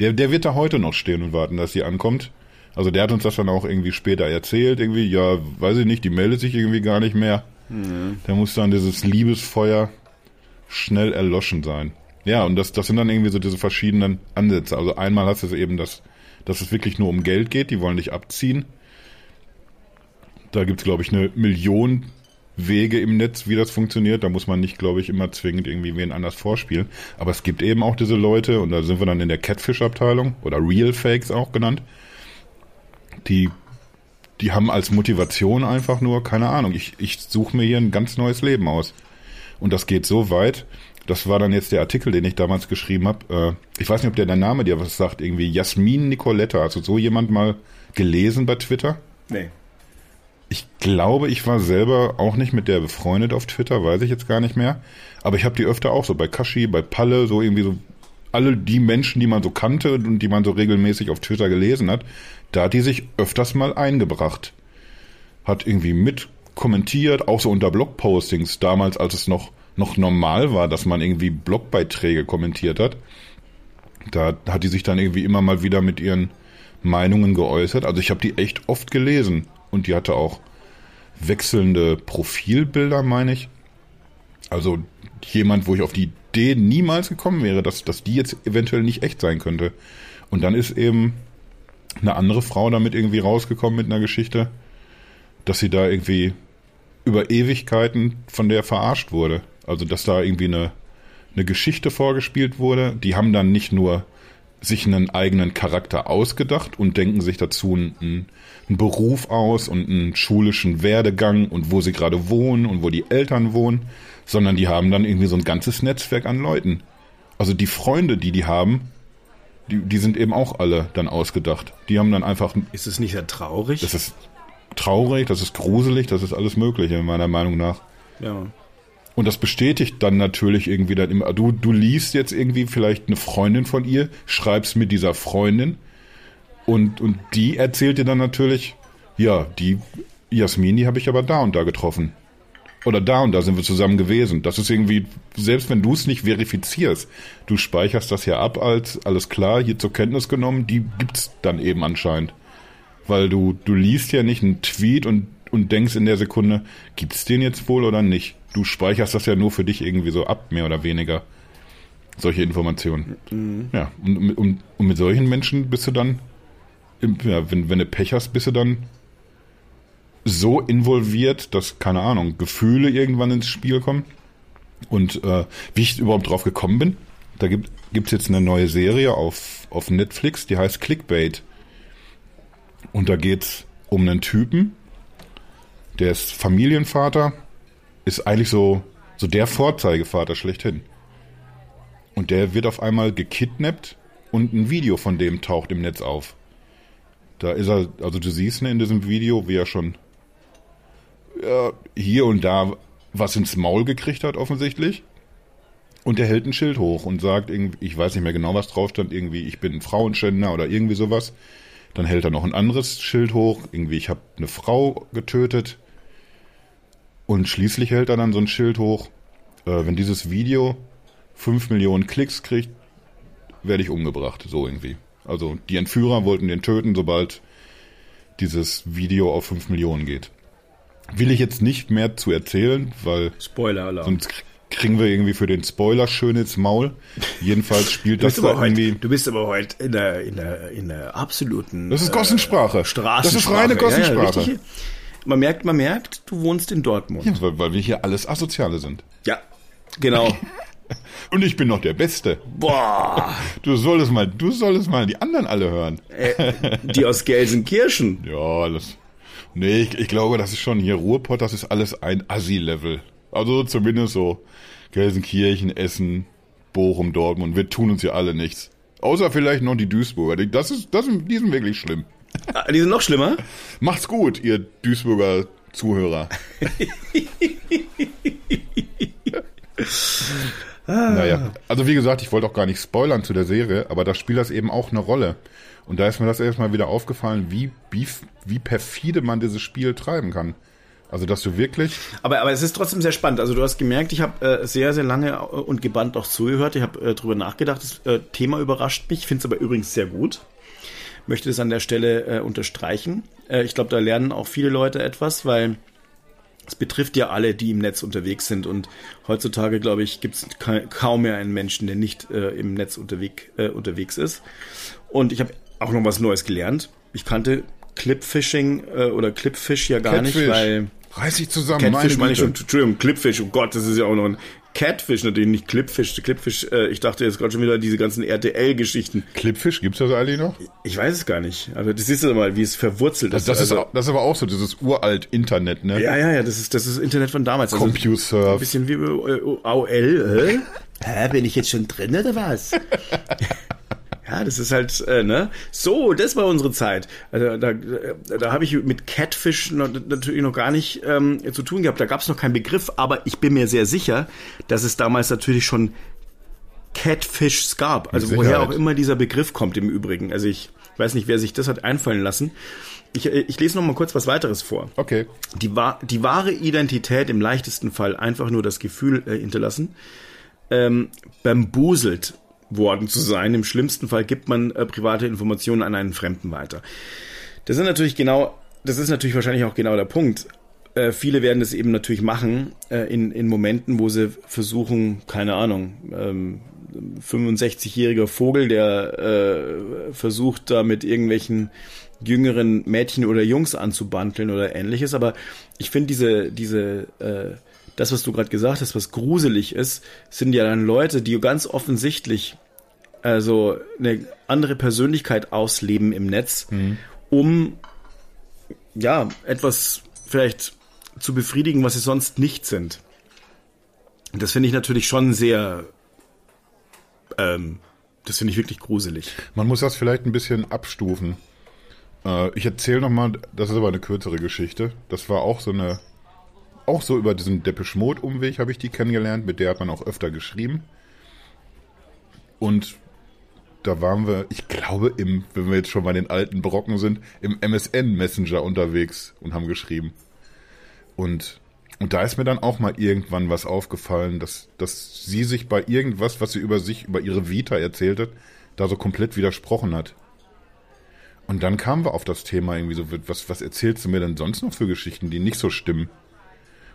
Speaker 2: der, der wird da heute noch stehen und warten, dass sie ankommt. Also der hat uns das dann auch irgendwie später erzählt. Irgendwie, ja, weiß ich nicht, die meldet sich irgendwie gar nicht mehr. Mhm. Da muss dann dieses Liebesfeuer schnell erloschen sein. Ja, und das, das sind dann irgendwie so diese verschiedenen Ansätze. Also einmal hast du eben das, dass es wirklich nur um Geld geht, die wollen dich abziehen. Da gibt's glaube ich, eine Million Wege im Netz, wie das funktioniert. Da muss man nicht, glaube ich, immer zwingend irgendwie wen anders vorspielen. Aber es gibt eben auch diese Leute, und da sind wir dann in der Catfish-Abteilung oder Real Fakes auch genannt, die, die haben als Motivation einfach nur, keine Ahnung, ich, ich suche mir hier ein ganz neues Leben aus. Und das geht so weit, das war dann jetzt der Artikel, den ich damals geschrieben habe. Äh, ich weiß nicht, ob der, der Name dir was sagt, irgendwie Jasmin Nicoletta. Hast du so jemand mal gelesen bei Twitter?
Speaker 1: Nee.
Speaker 2: Ich glaube, ich war selber auch nicht mit der befreundet auf Twitter, weiß ich jetzt gar nicht mehr. Aber ich habe die öfter auch so bei Kashi, bei Palle, so irgendwie so alle die Menschen, die man so kannte und die man so regelmäßig auf Twitter gelesen hat, da hat die sich öfters mal eingebracht. Hat irgendwie mit kommentiert, auch so unter Blogpostings, damals als es noch, noch normal war, dass man irgendwie Blogbeiträge kommentiert hat. Da hat die sich dann irgendwie immer mal wieder mit ihren Meinungen geäußert. Also ich habe die echt oft gelesen und die hatte auch wechselnde Profilbilder, meine ich. Also jemand, wo ich auf die Idee niemals gekommen wäre, dass, dass die jetzt eventuell nicht echt sein könnte. Und dann ist eben eine andere Frau damit irgendwie rausgekommen mit einer Geschichte, dass sie da irgendwie über Ewigkeiten von der verarscht wurde. Also dass da irgendwie eine, eine Geschichte vorgespielt wurde. Die haben dann nicht nur sich einen eigenen Charakter ausgedacht und denken sich dazu einen, einen Beruf aus und einen schulischen Werdegang und wo sie gerade wohnen und wo die Eltern wohnen, sondern die haben dann irgendwie so ein ganzes Netzwerk an Leuten. Also die Freunde, die die haben, die, die sind eben auch alle dann ausgedacht. Die haben dann einfach.
Speaker 1: Ist es nicht sehr traurig?
Speaker 2: Das ist traurig, das ist gruselig, das ist alles Mögliche, meiner Meinung nach.
Speaker 1: Ja.
Speaker 2: Und das bestätigt dann natürlich irgendwie dann immer. Du, du liest jetzt irgendwie vielleicht eine Freundin von ihr, schreibst mit dieser Freundin und, und die erzählt dir dann natürlich, ja, die Jasmin, die habe ich aber da und da getroffen. Oder da und da sind wir zusammen gewesen. Das ist irgendwie, selbst wenn du es nicht verifizierst, du speicherst das ja ab als, alles klar, hier zur Kenntnis genommen, die gibt's dann eben anscheinend. Weil du, du liest ja nicht einen Tweet und, und denkst in der Sekunde, gibt's den jetzt wohl oder nicht? Du speicherst das ja nur für dich irgendwie so ab, mehr oder weniger. Solche Informationen. Mhm. Ja, und, und, und, mit solchen Menschen bist du dann, ja, wenn, wenn du Pech hast, bist du dann so involviert, dass, keine Ahnung, Gefühle irgendwann ins Spiel kommen. Und äh, wie ich überhaupt drauf gekommen bin, Da gibt es jetzt eine neue Serie auf, auf Netflix, die heißt Clickbait. Und da geht's um einen Typen, der ist Familienvater, ist eigentlich so, so der Vorzeigevater schlechthin. Und der wird auf einmal gekidnappt und ein Video von dem taucht im Netz auf. Da ist er, also du siehst ihn in diesem Video, wie er schon ja, hier und da was ins Maul gekriegt hat, offensichtlich. Und er hält ein Schild hoch und sagt ich weiß nicht mehr genau, was drauf stand, irgendwie, ich bin ein Frauenschänder oder irgendwie sowas. Dann hält er noch ein anderes Schild hoch, irgendwie, ich habe eine Frau getötet. Und schließlich hält er dann so ein Schild hoch, äh, wenn dieses Video fünf Millionen Klicks kriegt, werde ich umgebracht, so irgendwie. Also die Entführer wollten den töten, sobald dieses Video auf fünf Millionen geht. Will ich jetzt nicht mehr zu erzählen, weil sonst kriegen wir irgendwie für den Spoiler schön ins Maul. Jedenfalls spielt das da
Speaker 1: aber
Speaker 2: irgendwie...
Speaker 1: heute, du bist aber heute in der, in der, in der absoluten
Speaker 2: Das ist Gossensprache.
Speaker 1: äh, Straßensprache.
Speaker 2: Das ist reine Gossensprache.
Speaker 1: richtig. Man merkt, man merkt, du wohnst in Dortmund.
Speaker 2: Ja, weil, weil wir hier alles Asoziale sind.
Speaker 1: Ja, genau.
Speaker 2: Und ich bin noch der Beste.
Speaker 1: Boah,
Speaker 2: Du solltest mal, du solltest mal die anderen alle hören.
Speaker 1: äh, die aus Gelsenkirchen.
Speaker 2: Ja, das. Nee, ich, ich glaube, das ist schon hier Ruhrpott, das ist alles ein Assi-Level. Also zumindest so Gelsenkirchen, Essen, Bochum, Dortmund. Wir tun uns ja alle nichts. Außer vielleicht noch die Duisburger. Das ist, das sind, die sind wirklich schlimm.
Speaker 1: Ah, Die sind noch schlimmer.
Speaker 2: Macht's gut, ihr Duisburger Zuhörer. naja, also wie gesagt, ich wollte auch gar nicht spoilern zu der Serie, aber da spielt das eben auch eine Rolle. Und da ist mir das erstmal wieder aufgefallen, wie, wie, wie perfide man dieses Spiel treiben kann. Also, dass du wirklich,
Speaker 1: Aber, aber es ist trotzdem sehr spannend. Also du hast gemerkt, ich habe äh, sehr, sehr lange äh, und gebannt auch zugehört. Ich habe äh, drüber nachgedacht. Das äh, Thema überrascht mich. Finde es aber übrigens sehr gut. Möchte es an der Stelle äh, unterstreichen. Äh, ich glaube, da lernen auch viele Leute etwas, weil es betrifft ja alle, die im Netz unterwegs sind. Und heutzutage, glaube ich, gibt es ka kaum mehr einen Menschen, der nicht äh, im Netz unterwegs, äh, unterwegs ist. Und ich habe auch noch was Neues gelernt. Ich kannte Clipfishing äh, oder Clipfish ja gar nicht,
Speaker 2: Catfish.
Speaker 1: weil
Speaker 2: reiß dich zusammen,
Speaker 1: Catfish meine ich schon. Entschuldigung, Clipfish, oh Gott, das ist ja auch noch ein Catfish, natürlich nicht Clipfish. Clipfish, äh, ich dachte jetzt gerade schon wieder diese ganzen RTL-Geschichten.
Speaker 2: Clipfish, gibt's das eigentlich noch?
Speaker 1: Ich weiß es gar nicht. Aber das siehst du mal, wie es verwurzelt
Speaker 2: Das,
Speaker 1: ist.
Speaker 2: das, ist,
Speaker 1: also,
Speaker 2: au- das ist aber auch so, dieses uralt Internet, ne?
Speaker 1: ja, ja, ja, das ist, das ist Internet von damals. Also, ein
Speaker 2: CompuServe.
Speaker 1: bisschen wie äh, AOL, hä? Hä, bin ich jetzt schon drin oder was? Ja, das ist halt, äh, ne? So, das war unsere Zeit. Also, da da, da habe ich mit Catfish noch, natürlich noch gar nicht ähm, zu tun gehabt. Da gab es noch keinen Begriff, aber ich bin mir sehr sicher, dass es damals natürlich schon Catfish gab. Also woher auch immer dieser Begriff kommt im Übrigen. Also ich weiß nicht, wer sich das hat einfallen lassen. Ich, äh, ich lese noch mal kurz was weiteres vor.
Speaker 2: Okay.
Speaker 1: Die, die wahre Identität im leichtesten Fall einfach nur das Gefühl äh, hinterlassen, ähm, bambuselt worden zu sein. Im schlimmsten Fall gibt man äh, private Informationen an einen Fremden weiter. Das ist natürlich genau, das ist natürlich wahrscheinlich auch genau der Punkt. Äh, viele werden das eben natürlich machen äh, in, in Momenten, wo sie versuchen, keine Ahnung, ähm, 65-jähriger Vogel, der äh, versucht, da mit irgendwelchen jüngeren Mädchen oder Jungs anzubandeln oder ähnliches. Aber ich finde diese, diese, äh, das, was du gerade gesagt hast, was gruselig ist, sind ja dann Leute, die ganz offensichtlich also eine andere Persönlichkeit ausleben im Netz, um ja etwas vielleicht zu befriedigen, was sie sonst nicht sind. Das finde ich natürlich schon sehr, ähm, das finde ich wirklich gruselig.
Speaker 2: Man muss das vielleicht ein bisschen abstufen. Äh, ich erzähle nochmal, das ist aber eine kürzere Geschichte. Das war auch so eine, auch so über diesen Depeche Mode Umweg habe ich die kennengelernt, mit der hat man auch öfter geschrieben. Und da waren wir, ich glaube, im, wenn wir jetzt schon bei den alten Brocken sind, im MSN Messenger unterwegs und haben geschrieben. Und, und da ist mir dann auch mal irgendwann was aufgefallen, dass, dass sie sich bei irgendwas, was sie über sich, über ihre Vita erzählt hat, da so komplett widersprochen hat. Und dann kamen wir auf das Thema irgendwie so, was, was erzählst du mir denn sonst noch für Geschichten, die nicht so stimmen?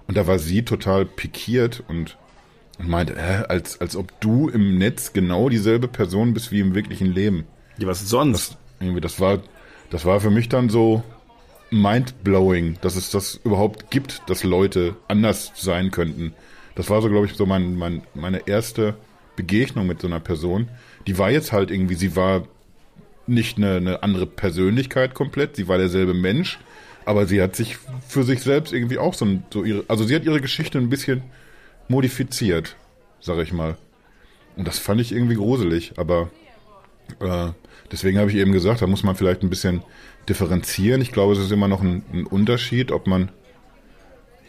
Speaker 2: Und da war sie total pikiert und, meinte, äh, als, als ob du im Netz genau dieselbe Person bist wie im wirklichen Leben.
Speaker 1: Ja, was sonst?
Speaker 2: Irgendwie, das war, das war für mich dann so mindblowing, dass es das überhaupt gibt, dass Leute anders sein könnten. Das war so, glaube ich, so mein, mein, meine erste Begegnung mit so einer Person, die war jetzt halt irgendwie, sie war nicht eine, eine andere Persönlichkeit komplett, sie war derselbe Mensch, aber sie hat sich für sich selbst irgendwie auch so, ein, so ihre, also sie hat ihre Geschichte ein bisschen modifiziert, sag ich mal. Und das fand ich irgendwie gruselig, aber äh, deswegen habe ich eben gesagt, da muss man vielleicht ein bisschen differenzieren. Ich glaube, es ist immer noch ein, ein Unterschied, ob man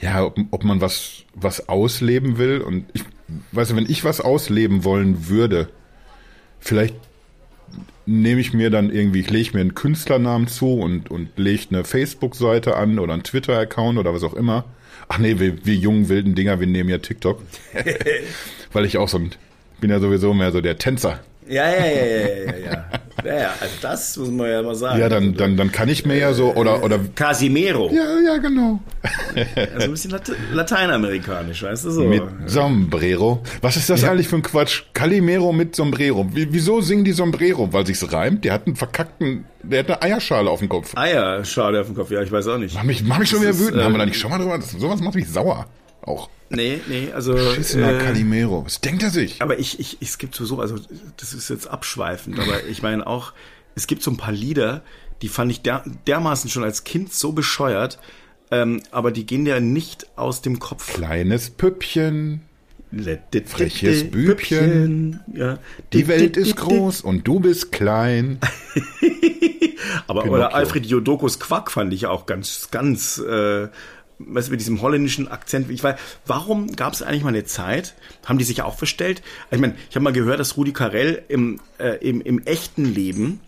Speaker 2: ja, ob, ob man was, was ausleben will. Und ich weiß du, wenn ich was ausleben wollen würde, vielleicht nehme ich mir dann irgendwie, ich lege mir einen Künstlernamen zu und, und lege eine Facebook-Seite an oder einen Twitter-Account oder was auch immer. Ach nee, wir, wir jungen wilden Dinger, wir nehmen ja TikTok. Weil ich auch so ein, bin ja sowieso mehr so der Tänzer.
Speaker 1: Ja, ja, ja, ja, ja, ja. Ja, ja, also das muss man ja mal sagen.
Speaker 2: Ja, dann, dann, dann kann ich mir ja so, oder, oder.
Speaker 1: Casimiro.
Speaker 2: Ja, ja, genau.
Speaker 1: Also ein bisschen Late lateinamerikanisch, weißt du so.
Speaker 2: Mit Sombrero. Was ist das
Speaker 1: Ja.
Speaker 2: eigentlich für ein Quatsch? Calimero mit Sombrero. Wie, wieso singen die Sombrero? Weil sich's reimt? Der hat einen verkackten, der hat eine Eierschale auf dem Kopf.
Speaker 1: Eier, schade auf dem Kopf, ja, ich weiß auch nicht.
Speaker 2: Mach mich, mach mich schon wieder
Speaker 1: Das ist,
Speaker 2: wütend. Haben wir da
Speaker 1: äh,
Speaker 2: nicht schon mal drüber? Das, sowas macht mich sauer. Auch.
Speaker 1: Nee, nee, also.
Speaker 2: Schissener
Speaker 1: äh,
Speaker 2: Calimero. Was denkt er sich?
Speaker 1: Aber ich, ich, es gibt so, also das ist jetzt abschweifend, aber ich meine auch, es gibt so ein paar Lieder, die fand ich der, dermaßen schon als Kind so bescheuert, ähm, aber die gehen ja nicht aus dem Kopf.
Speaker 2: Kleines Püppchen.
Speaker 1: Freches
Speaker 2: Bübchen.
Speaker 1: Ja.
Speaker 2: Die Welt ist groß und du bist klein.
Speaker 1: Aber
Speaker 2: Pinocchio.
Speaker 1: oder Alfred Jodokus Quack fand ich auch ganz, ganz, äh, weißt du, mit diesem holländischen Akzent. Ich weiß, warum gab es eigentlich mal eine Zeit, haben die sich auch verstellt? Ich meine, ich habe mal gehört, dass Rudi Carell im, äh, im, im echten Leben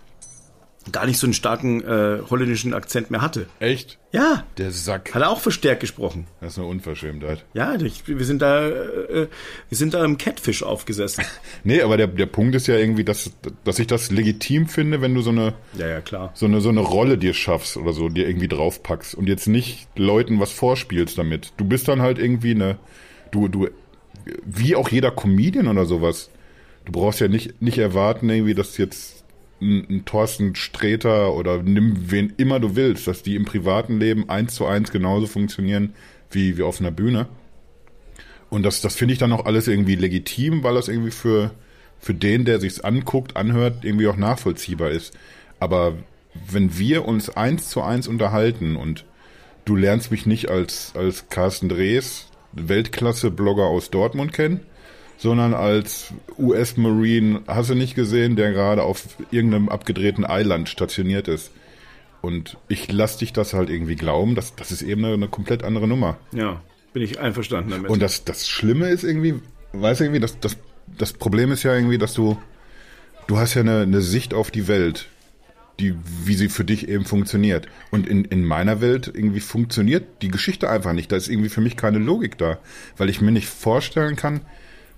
Speaker 1: gar nicht so einen starken äh, holländischen Akzent mehr hatte.
Speaker 2: Echt?
Speaker 1: Ja,
Speaker 2: Der Sack.
Speaker 1: hat er auch verstärkt gesprochen.
Speaker 2: Das ist eine Unverschämtheit.
Speaker 1: Ja, ich, wir sind da, äh, wir sind da im Catfish aufgesessen.
Speaker 2: Nee, aber der, der Punkt ist ja irgendwie, dass, dass ich das legitim finde, wenn du so eine,
Speaker 1: Ja, ja, klar.
Speaker 2: so eine, so eine Rolle dir schaffst oder so, dir irgendwie draufpackst und jetzt nicht Leuten was vorspielst damit. Du bist dann halt irgendwie eine, du, du, wie auch jeder Comedian oder sowas. Du brauchst ja nicht, nicht erwarten irgendwie, dass jetzt ein, Thorsten Sträter oder nimm wen immer du willst, dass die im privaten Leben eins zu eins genauso funktionieren wie, wie auf einer Bühne. Und das, das finde ich dann auch alles irgendwie legitim, weil das irgendwie für, für den, der sich's anguckt, anhört, irgendwie auch nachvollziehbar ist. Aber wenn wir uns eins zu eins unterhalten und du lernst mich nicht als, als Carsten Drees, Weltklasse-Blogger aus Dortmund kennen, sondern als US-Marine, hast du nicht gesehen, der gerade auf irgendeinem abgedrehten Eiland stationiert ist. Und ich lass dich das halt irgendwie glauben, das, das ist eben eine, eine komplett andere Nummer.
Speaker 1: Ja, bin ich einverstanden damit.
Speaker 2: Und das, das Schlimme ist irgendwie, weißt du irgendwie, das, das, das Problem ist ja irgendwie, dass du, du hast ja eine, eine Sicht auf die Welt, die, wie sie für dich eben funktioniert. Und in, in meiner Welt irgendwie funktioniert die Geschichte einfach nicht. Da ist irgendwie für mich keine Logik da, weil ich mir nicht vorstellen kann,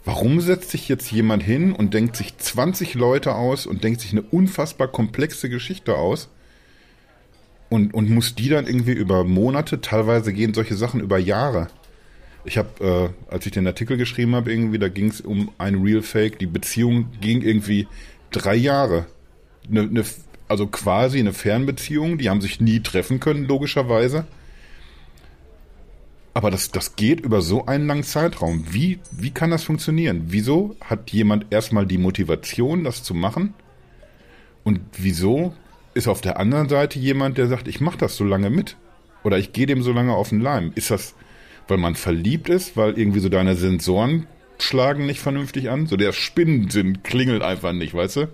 Speaker 2: warum setzt sich jetzt jemand hin und denkt sich 20 Leute aus und denkt sich eine unfassbar komplexe Geschichte aus und, und muss die dann irgendwie über Monate, teilweise gehen solche Sachen über Jahre. Ich habe, äh, als ich den Artikel geschrieben habe, irgendwie, da ging es um ein Real Fake. Die Beziehung ging irgendwie drei Jahre. Ne, ne, also quasi eine Fernbeziehung. Die haben sich nie treffen können, logischerweise. Aber das, das geht über so einen langen Zeitraum. Wie, wie kann das funktionieren? Wieso hat jemand erstmal die Motivation, das zu machen? Und wieso ist auf der anderen Seite jemand, der sagt, ich mache das so lange mit? Oder ich gehe dem so lange auf den Leim? Ist das, weil man verliebt ist, weil irgendwie so deine Sensoren schlagen nicht vernünftig an? So der Spinnensinn klingelt einfach nicht, weißt du?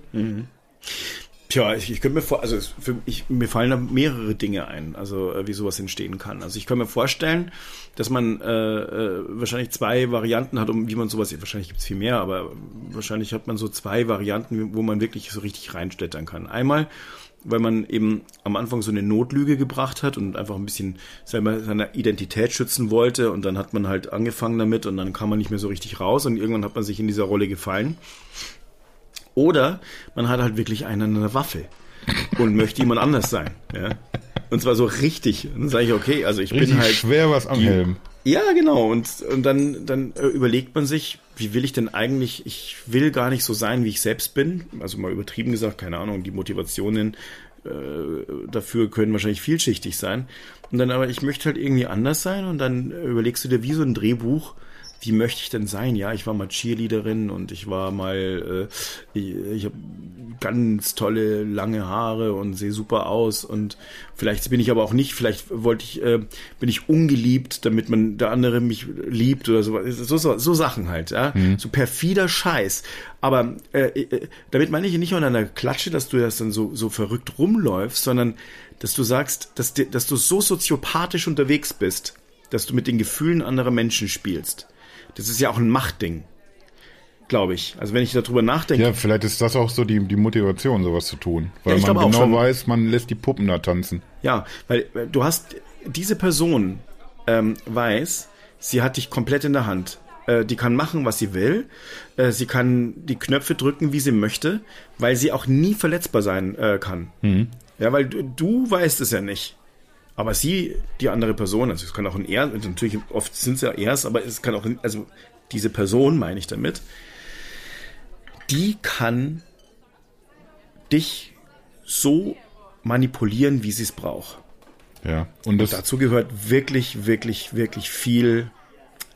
Speaker 1: Tja, ich, ich könnte mir vor, also für, ich, mir fallen da mehrere Dinge ein, also äh, wie sowas entstehen kann. Also ich kann mir vorstellen, dass man äh, äh, wahrscheinlich zwei Varianten hat, um wie man sowas, wahrscheinlich gibt's viel mehr, aber wahrscheinlich hat man so zwei Varianten, wo man wirklich so richtig reinstettern kann. Einmal, weil man eben am Anfang so eine Notlüge gebracht hat und einfach ein bisschen seine Identität schützen wollte und dann hat man halt angefangen damit und dann kam man nicht mehr so richtig raus und irgendwann hat man sich in dieser Rolle gefallen. Oder man hat halt wirklich einen an der Waffe und möchte jemand anders sein. Ja? Und zwar so richtig. Und dann sage ich, okay, also ich
Speaker 2: Richtig
Speaker 1: bin halt.
Speaker 2: schwer was am
Speaker 1: die-
Speaker 2: Helm.
Speaker 1: Ja, genau. Und, und dann, dann überlegt man sich, wie will ich denn eigentlich, ich will gar nicht so sein, wie ich selbst bin. Also mal übertrieben gesagt, keine Ahnung, die Motivationen äh, dafür können wahrscheinlich vielschichtig sein. Und dann aber, ich möchte halt irgendwie anders sein und dann überlegst du dir wie so ein Drehbuch, wie möchte ich denn sein? Ja, ich war mal Cheerleaderin und ich war mal, äh, ich, ich habe ganz tolle lange Haare und sehe super aus und vielleicht bin ich aber auch nicht, vielleicht wollte ich, äh, bin ich ungeliebt, damit man der andere mich liebt oder so, so, so, so Sachen halt, ja, mhm. so perfider Scheiß. Aber äh, äh, damit meine ich nicht nur an einer Klatsche, dass du das dann so, so verrückt rumläufst, sondern dass du sagst, dass, dass du so soziopathisch unterwegs bist, dass du mit den Gefühlen anderer Menschen spielst. Das ist ja auch ein Machtding, glaube ich. Also wenn ich darüber nachdenke.
Speaker 2: Ja, vielleicht ist das auch so die, die Motivation, sowas zu tun. Weil ja, man genau weiß, man lässt die Puppen da tanzen.
Speaker 1: Ja, weil du hast, diese Person ähm, weiß, sie hat dich komplett in der Hand. Äh, die kann machen, was sie will. Äh, sie kann die Knöpfe drücken, wie sie möchte, weil sie auch nie verletzbar sein äh, kann. Mhm. Ja, weil du, du weißt es ja nicht. Aber sie, die andere Person, also es kann auch ein Er, natürlich oft sind es ja Ers, aber es kann auch, also diese Person meine ich damit, die kann dich so manipulieren, wie sie es braucht.
Speaker 2: Ja,
Speaker 1: und, und dazu gehört wirklich, wirklich, wirklich viel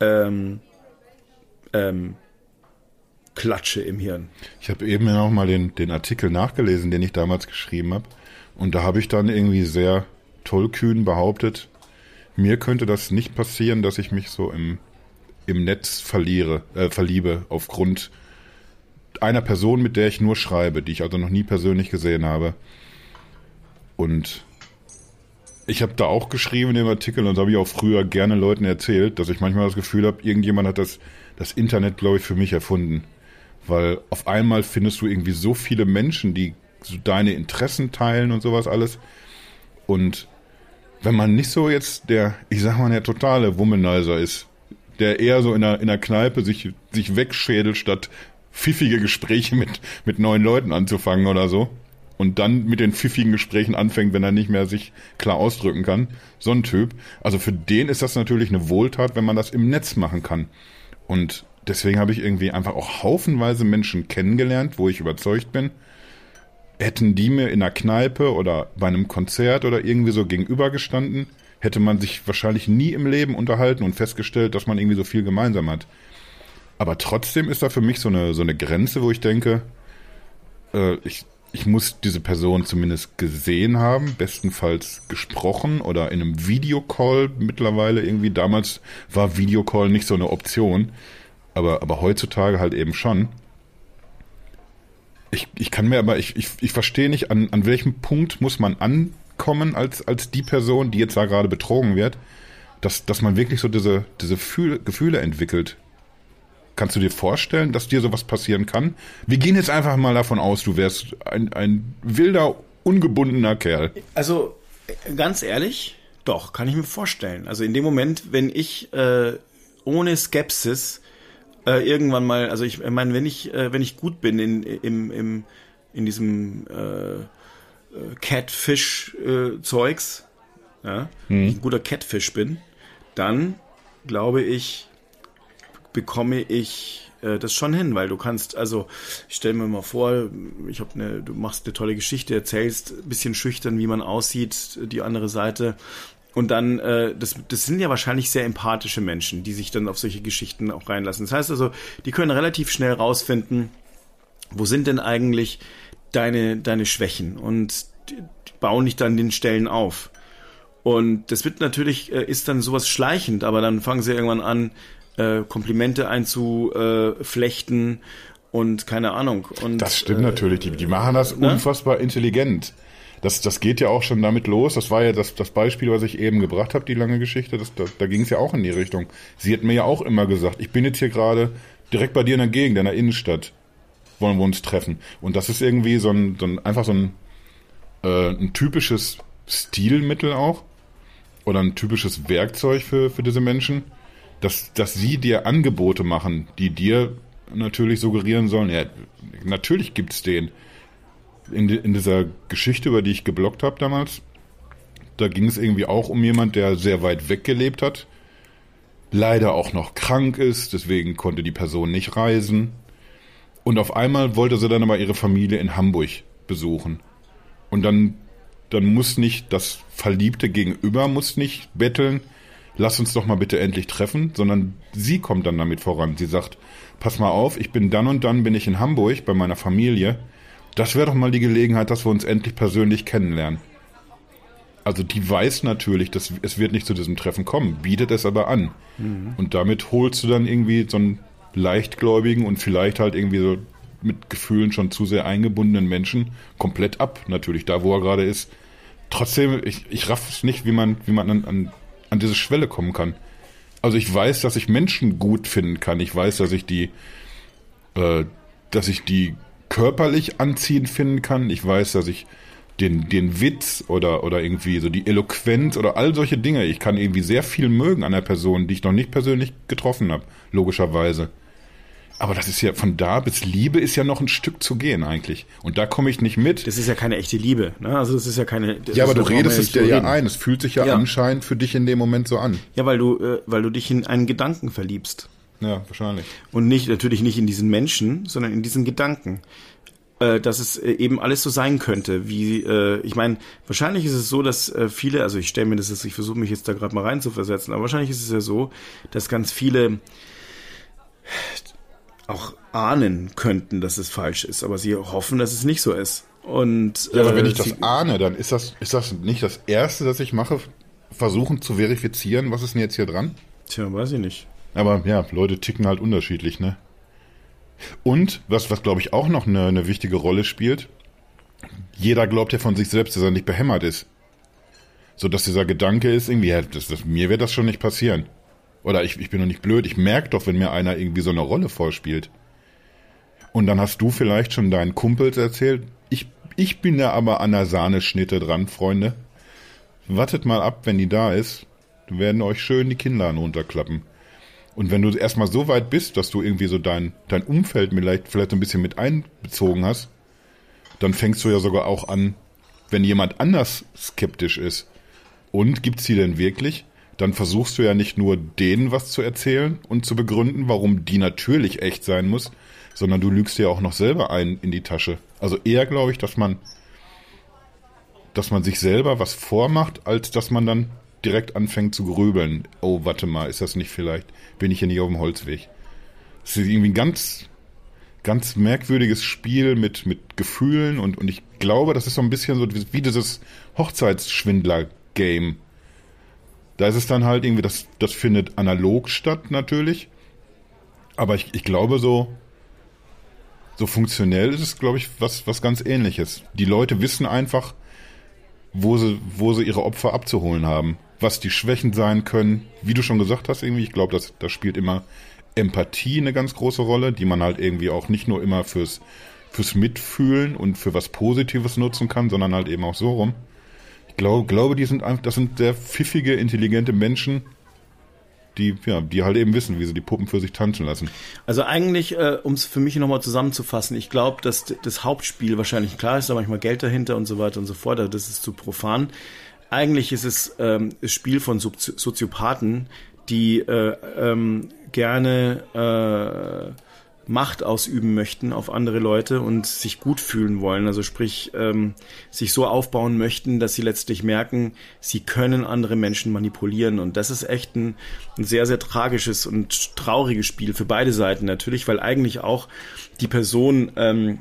Speaker 1: ähm, ähm, Klatsche im Hirn.
Speaker 2: Ich habe eben noch mal den, den Artikel nachgelesen, den ich damals geschrieben habe. Und da habe ich dann irgendwie sehr tollkühn behauptet, mir könnte das nicht passieren, dass ich mich so im, im Netz verliere, äh, verliebe aufgrund einer Person, mit der ich nur schreibe, die ich also noch nie persönlich gesehen habe. Und ich habe da auch geschrieben in dem Artikel, und das habe ich auch früher gerne Leuten erzählt, dass ich manchmal das Gefühl habe, irgendjemand hat das, das Internet, glaube ich, für mich erfunden. Weil auf einmal findest du irgendwie so viele Menschen, die so deine Interessen teilen und sowas alles. Und wenn man nicht so jetzt der, ich sag mal, der totale Womanizer ist, der eher so in der, in der Kneipe sich, sich wegschädelt, statt pfiffige Gespräche mit, mit neuen Leuten anzufangen oder so. Und dann mit den pfiffigen Gesprächen anfängt, wenn er nicht mehr sich klar ausdrücken kann. So ein Typ. Also für den ist das natürlich eine Wohltat, wenn man das im Netz machen kann. Und deswegen habe ich irgendwie einfach auch haufenweise Menschen kennengelernt, wo ich überzeugt bin, hätten die mir in einer Kneipe oder bei einem Konzert oder irgendwie so gegenübergestanden, hätte man sich wahrscheinlich nie im Leben unterhalten und festgestellt, dass man irgendwie so viel gemeinsam hat. Aber trotzdem ist da für mich so eine, so eine Grenze, wo ich denke, äh, ich, ich muss diese Person zumindest gesehen haben, bestenfalls gesprochen oder in einem Videocall mittlerweile irgendwie. Damals war Videocall nicht so eine Option, aber, aber heutzutage halt eben schon. Ich, ich kann mir aber, ich, ich, ich verstehe nicht, an, an welchem Punkt muss man ankommen als, als die Person, die jetzt da gerade betrogen wird, dass, dass man wirklich so diese, diese Fühl, Gefühle entwickelt. Kannst du dir vorstellen, dass dir sowas passieren kann? Wir gehen jetzt einfach mal davon aus, du wärst ein, ein wilder, ungebundener Kerl.
Speaker 1: Also, ganz ehrlich, doch, kann ich mir vorstellen. Also in dem Moment, wenn ich äh, ohne Skepsis äh, irgendwann mal, also ich meine, wenn ich, äh, wenn ich gut bin in, im, im, in diesem äh, äh Catfish-Zeugs, äh, ja, hm. ein guter Catfish bin, dann glaube ich, bekomme ich äh, das schon hin, weil du kannst, also ich stelle mir mal vor, ich habe eine, du machst eine tolle Geschichte, erzählst ein bisschen schüchtern, wie man aussieht, die andere Seite und dann, äh, das, das sind ja wahrscheinlich sehr empathische Menschen, die sich dann auf solche Geschichten auch reinlassen. Das heißt also, die können relativ schnell rausfinden, wo sind denn eigentlich deine, deine Schwächen und die, bauen dich dann den Stellen auf. Und das wird natürlich, äh, ist dann sowas schleichend, aber dann fangen sie irgendwann an, äh, Komplimente einzuflechten und keine Ahnung. Und,
Speaker 2: das stimmt äh, natürlich, die, die machen das ne? unfassbar intelligent das, das geht ja auch schon damit los. Das war ja das, das Beispiel, was ich eben gebracht habe, die lange Geschichte. Das, da da ging es ja auch in die Richtung. Sie hat mir ja auch immer gesagt, ich bin jetzt hier gerade direkt bei dir in der Gegend, in der Innenstadt, wollen wir uns treffen. Und das ist irgendwie so ein, so ein einfach so ein, äh, ein typisches Stilmittel auch oder ein typisches Werkzeug für, für diese Menschen, dass, dass sie dir Angebote machen, die dir natürlich suggerieren sollen, ja, natürlich gibt's den in, in dieser Geschichte, über die ich geblockt habe damals, da ging es irgendwie auch um jemand, der sehr weit weg gelebt hat, leider auch noch krank ist, deswegen konnte die Person nicht reisen. Und auf einmal wollte sie dann aber ihre Familie in Hamburg besuchen. Und dann, dann muss nicht das Verliebte gegenüber muss nicht betteln, lass uns doch mal bitte endlich treffen, sondern sie kommt dann damit voran. Sie sagt, pass mal auf, ich bin dann und dann bin ich in Hamburg bei meiner Familie. Das wäre doch mal die Gelegenheit, dass wir uns endlich persönlich kennenlernen. Also die weiß natürlich, dass es wird nicht zu diesem Treffen kommen, bietet es aber an. Mhm. Und damit holst du dann irgendwie so einen leichtgläubigen und vielleicht halt irgendwie so mit Gefühlen schon zu sehr eingebundenen Menschen komplett ab. Natürlich da, wo er gerade ist. Trotzdem, ich, ich raff es nicht, wie man, wie man an, an, an diese Schwelle kommen kann. Also ich weiß, dass ich Menschen gut finden kann. Ich weiß, dass ich die, äh, dass ich die körperlich anziehend finden kann. Ich weiß, dass ich den, den Witz oder, oder irgendwie so die Eloquenz oder all solche Dinge. Ich kann irgendwie sehr viel mögen an einer Person, die ich noch nicht persönlich getroffen habe, logischerweise. Aber das ist ja von da bis Liebe ist ja noch ein Stück zu gehen eigentlich. Und da komme ich nicht mit.
Speaker 1: Das ist ja keine echte Liebe. Ne? Also das ist ja keine.
Speaker 2: Ja, aber du redest es dir ja ein. Es fühlt sich ja, ja, anscheinend für dich in dem Moment so an.
Speaker 1: Ja, weil du, äh, weil du dich in einen Gedanken verliebst.
Speaker 2: Ja, wahrscheinlich.
Speaker 1: Und nicht natürlich nicht in diesen Menschen, sondern in diesen Gedanken äh, dass es äh, eben alles so sein könnte, wie äh, ich meine, wahrscheinlich ist es so, dass äh, viele, also ich stelle mir das jetzt, ich versuche mich jetzt da gerade mal rein zu versetzen, aber wahrscheinlich ist es ja so, dass ganz viele auch ahnen könnten, dass es falsch ist, aber sie hoffen, dass es nicht so ist. Und
Speaker 2: ja, aber äh, wenn ich das ahne, dann ist das ist das nicht das erste, das ich mache, versuchen zu verifizieren, was ist denn jetzt hier dran?
Speaker 1: Tja, weiß ich nicht.
Speaker 2: Aber ja, Leute ticken halt unterschiedlich, ne? Und, was, was glaube ich auch noch eine, eine wichtige Rolle spielt, jeder glaubt ja von sich selbst, dass er nicht behämmert ist. So dass dieser Gedanke ist, irgendwie, ja, das, das, mir wird das schon nicht passieren. Oder ich, ich bin doch nicht blöd, ich merke doch, wenn mir einer irgendwie so eine Rolle vorspielt. Und dann hast du vielleicht schon deinen Kumpels erzählt, ich, ich bin da aber an der Sahneschnitte dran, Freunde. Wartet mal ab, wenn die da ist. Werden euch schön die Kinder runterklappen. Und wenn du erstmal so weit bist, dass du irgendwie so dein, dein Umfeld vielleicht, vielleicht ein bisschen mit einbezogen hast, dann fängst du ja sogar auch an, wenn jemand anders skeptisch ist. Und gibt's die denn wirklich? Dann versuchst du ja nicht nur denen was zu erzählen und zu begründen, warum die natürlich echt sein muss, sondern du lügst dir auch noch selber ein in die Tasche. Also eher glaube ich, dass man, dass man sich selber was vormacht, als dass man dann direkt anfängt zu grübeln. Oh, warte mal, ist das nicht vielleicht, bin ich hier nicht auf dem Holzweg? Das ist irgendwie ein ganz, ganz merkwürdiges Spiel mit, mit Gefühlen und, und ich glaube, das ist so ein bisschen so wie dieses Hochzeitsschwindler-Game. Da ist es dann halt irgendwie, das, das findet analog statt natürlich. Aber ich, ich glaube so, so funktionell ist es, glaube ich, was, was ganz ähnliches. Die Leute wissen einfach, wo sie, wo sie ihre Opfer abzuholen haben was die Schwächen sein können. Wie du schon gesagt hast, irgendwie, ich glaube, das, das spielt immer Empathie eine ganz große Rolle, die man halt irgendwie auch nicht nur immer fürs, fürs Mitfühlen und für was Positives nutzen kann, sondern halt eben auch so rum. Ich glaube, glaube, die sind einfach, das sind sehr pfiffige, intelligente Menschen, die, ja, die halt eben wissen, wie sie die Puppen für sich tanzen lassen.
Speaker 1: Also eigentlich, äh, um es für mich nochmal zusammenzufassen, ich glaube, dass das Hauptspiel wahrscheinlich klar ist, da manchmal Geld dahinter und so weiter und so fort, das ist zu profan eigentlich ist es ähm, das Spiel von Soziopathen, die äh, ähm, gerne äh, Macht ausüben möchten auf andere Leute und sich gut fühlen wollen. Also sprich, ähm, sich so aufbauen möchten, dass sie letztlich merken, sie können andere Menschen manipulieren. Und das ist echt ein, ein sehr, sehr tragisches und trauriges Spiel für beide Seiten natürlich, weil eigentlich auch die Person, ähm,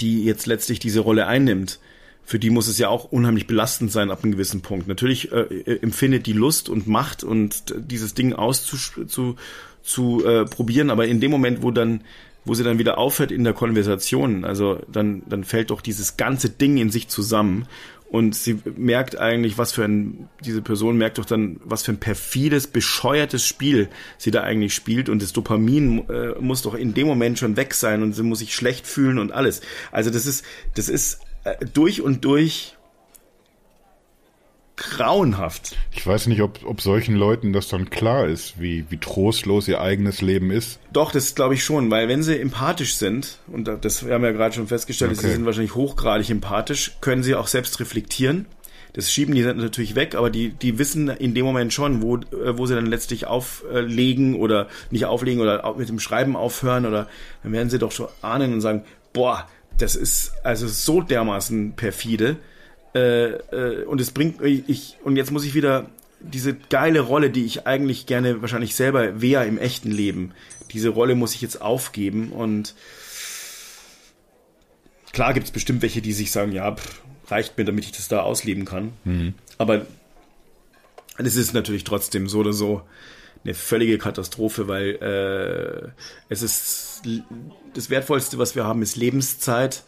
Speaker 1: die jetzt letztlich diese Rolle einnimmt, für die muss es ja auch unheimlich belastend sein ab einem gewissen Punkt. Natürlich äh, äh empfindet die Lust und Macht und dieses Ding auszuprobieren, zu, zu, äh, probieren, aber in dem Moment, wo dann wo sie dann wieder aufhört in der Konversation, also dann, dann fällt doch dieses ganze Ding in sich zusammen und sie merkt eigentlich, was für ein, diese Person merkt doch dann, was für ein perfides, bescheuertes Spiel sie da eigentlich spielt und das Dopamin äh, muss doch in dem Moment schon weg sein und sie muss sich schlecht fühlen und alles. Also das ist, das ist durch und durch grauenhaft.
Speaker 2: Ich weiß nicht, ob, ob solchen Leuten das dann klar ist, wie, wie trostlos ihr eigenes Leben ist.
Speaker 1: Doch, das glaube ich schon, weil wenn sie empathisch sind, und das haben wir ja gerade schon festgestellt, okay. sie sind wahrscheinlich hochgradig empathisch, können sie auch selbst reflektieren. Das schieben die natürlich weg, aber die, die wissen in dem Moment schon, wo, äh, wo sie dann letztlich auflegen oder nicht auflegen oder mit dem Schreiben aufhören oder dann werden sie doch schon ahnen und sagen, boah, das ist also so dermaßen perfide. Äh, äh, und es bringt ich und jetzt muss ich wieder diese geile Rolle, die ich eigentlich gerne wahrscheinlich selber wäre im echten Leben, diese Rolle muss ich jetzt aufgeben und klar gibt es bestimmt welche, die sich sagen, ja, pff, reicht mir, damit ich das da ausleben kann. Mhm. Aber es ist natürlich trotzdem so oder so eine völlige Katastrophe, weil äh, es ist das Wertvollste, was wir haben, ist Lebenszeit.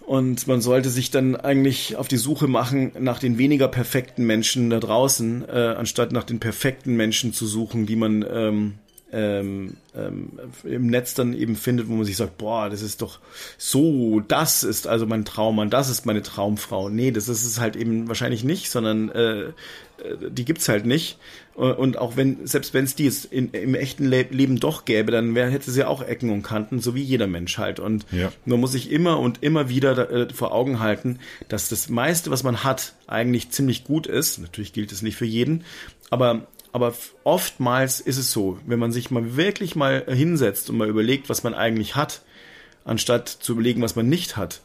Speaker 1: Und man sollte sich dann eigentlich auf die Suche machen nach den weniger perfekten Menschen da draußen, äh, anstatt nach den perfekten Menschen zu suchen, die man ähm, ähm, ähm, im Netz dann eben findet, wo man sich sagt, boah, das ist doch so, das ist also mein Traummann, das ist meine Traumfrau. Nee, das ist es halt eben wahrscheinlich nicht, sondern äh, äh die gibt's halt nicht. Und auch wenn, selbst wenn es die jetzt in, im echten Le Leben doch gäbe, dann wär, hätte sie auch Ecken und Kanten, so wie jeder Mensch halt. Und ja. man muss sich immer und immer wieder äh, vor Augen halten, dass das meiste, was man hat, eigentlich ziemlich gut ist. Natürlich gilt es nicht für jeden, aber aber oftmals ist es so, wenn man sich mal wirklich mal hinsetzt und mal überlegt, was man eigentlich hat, anstatt zu überlegen, was man nicht hat,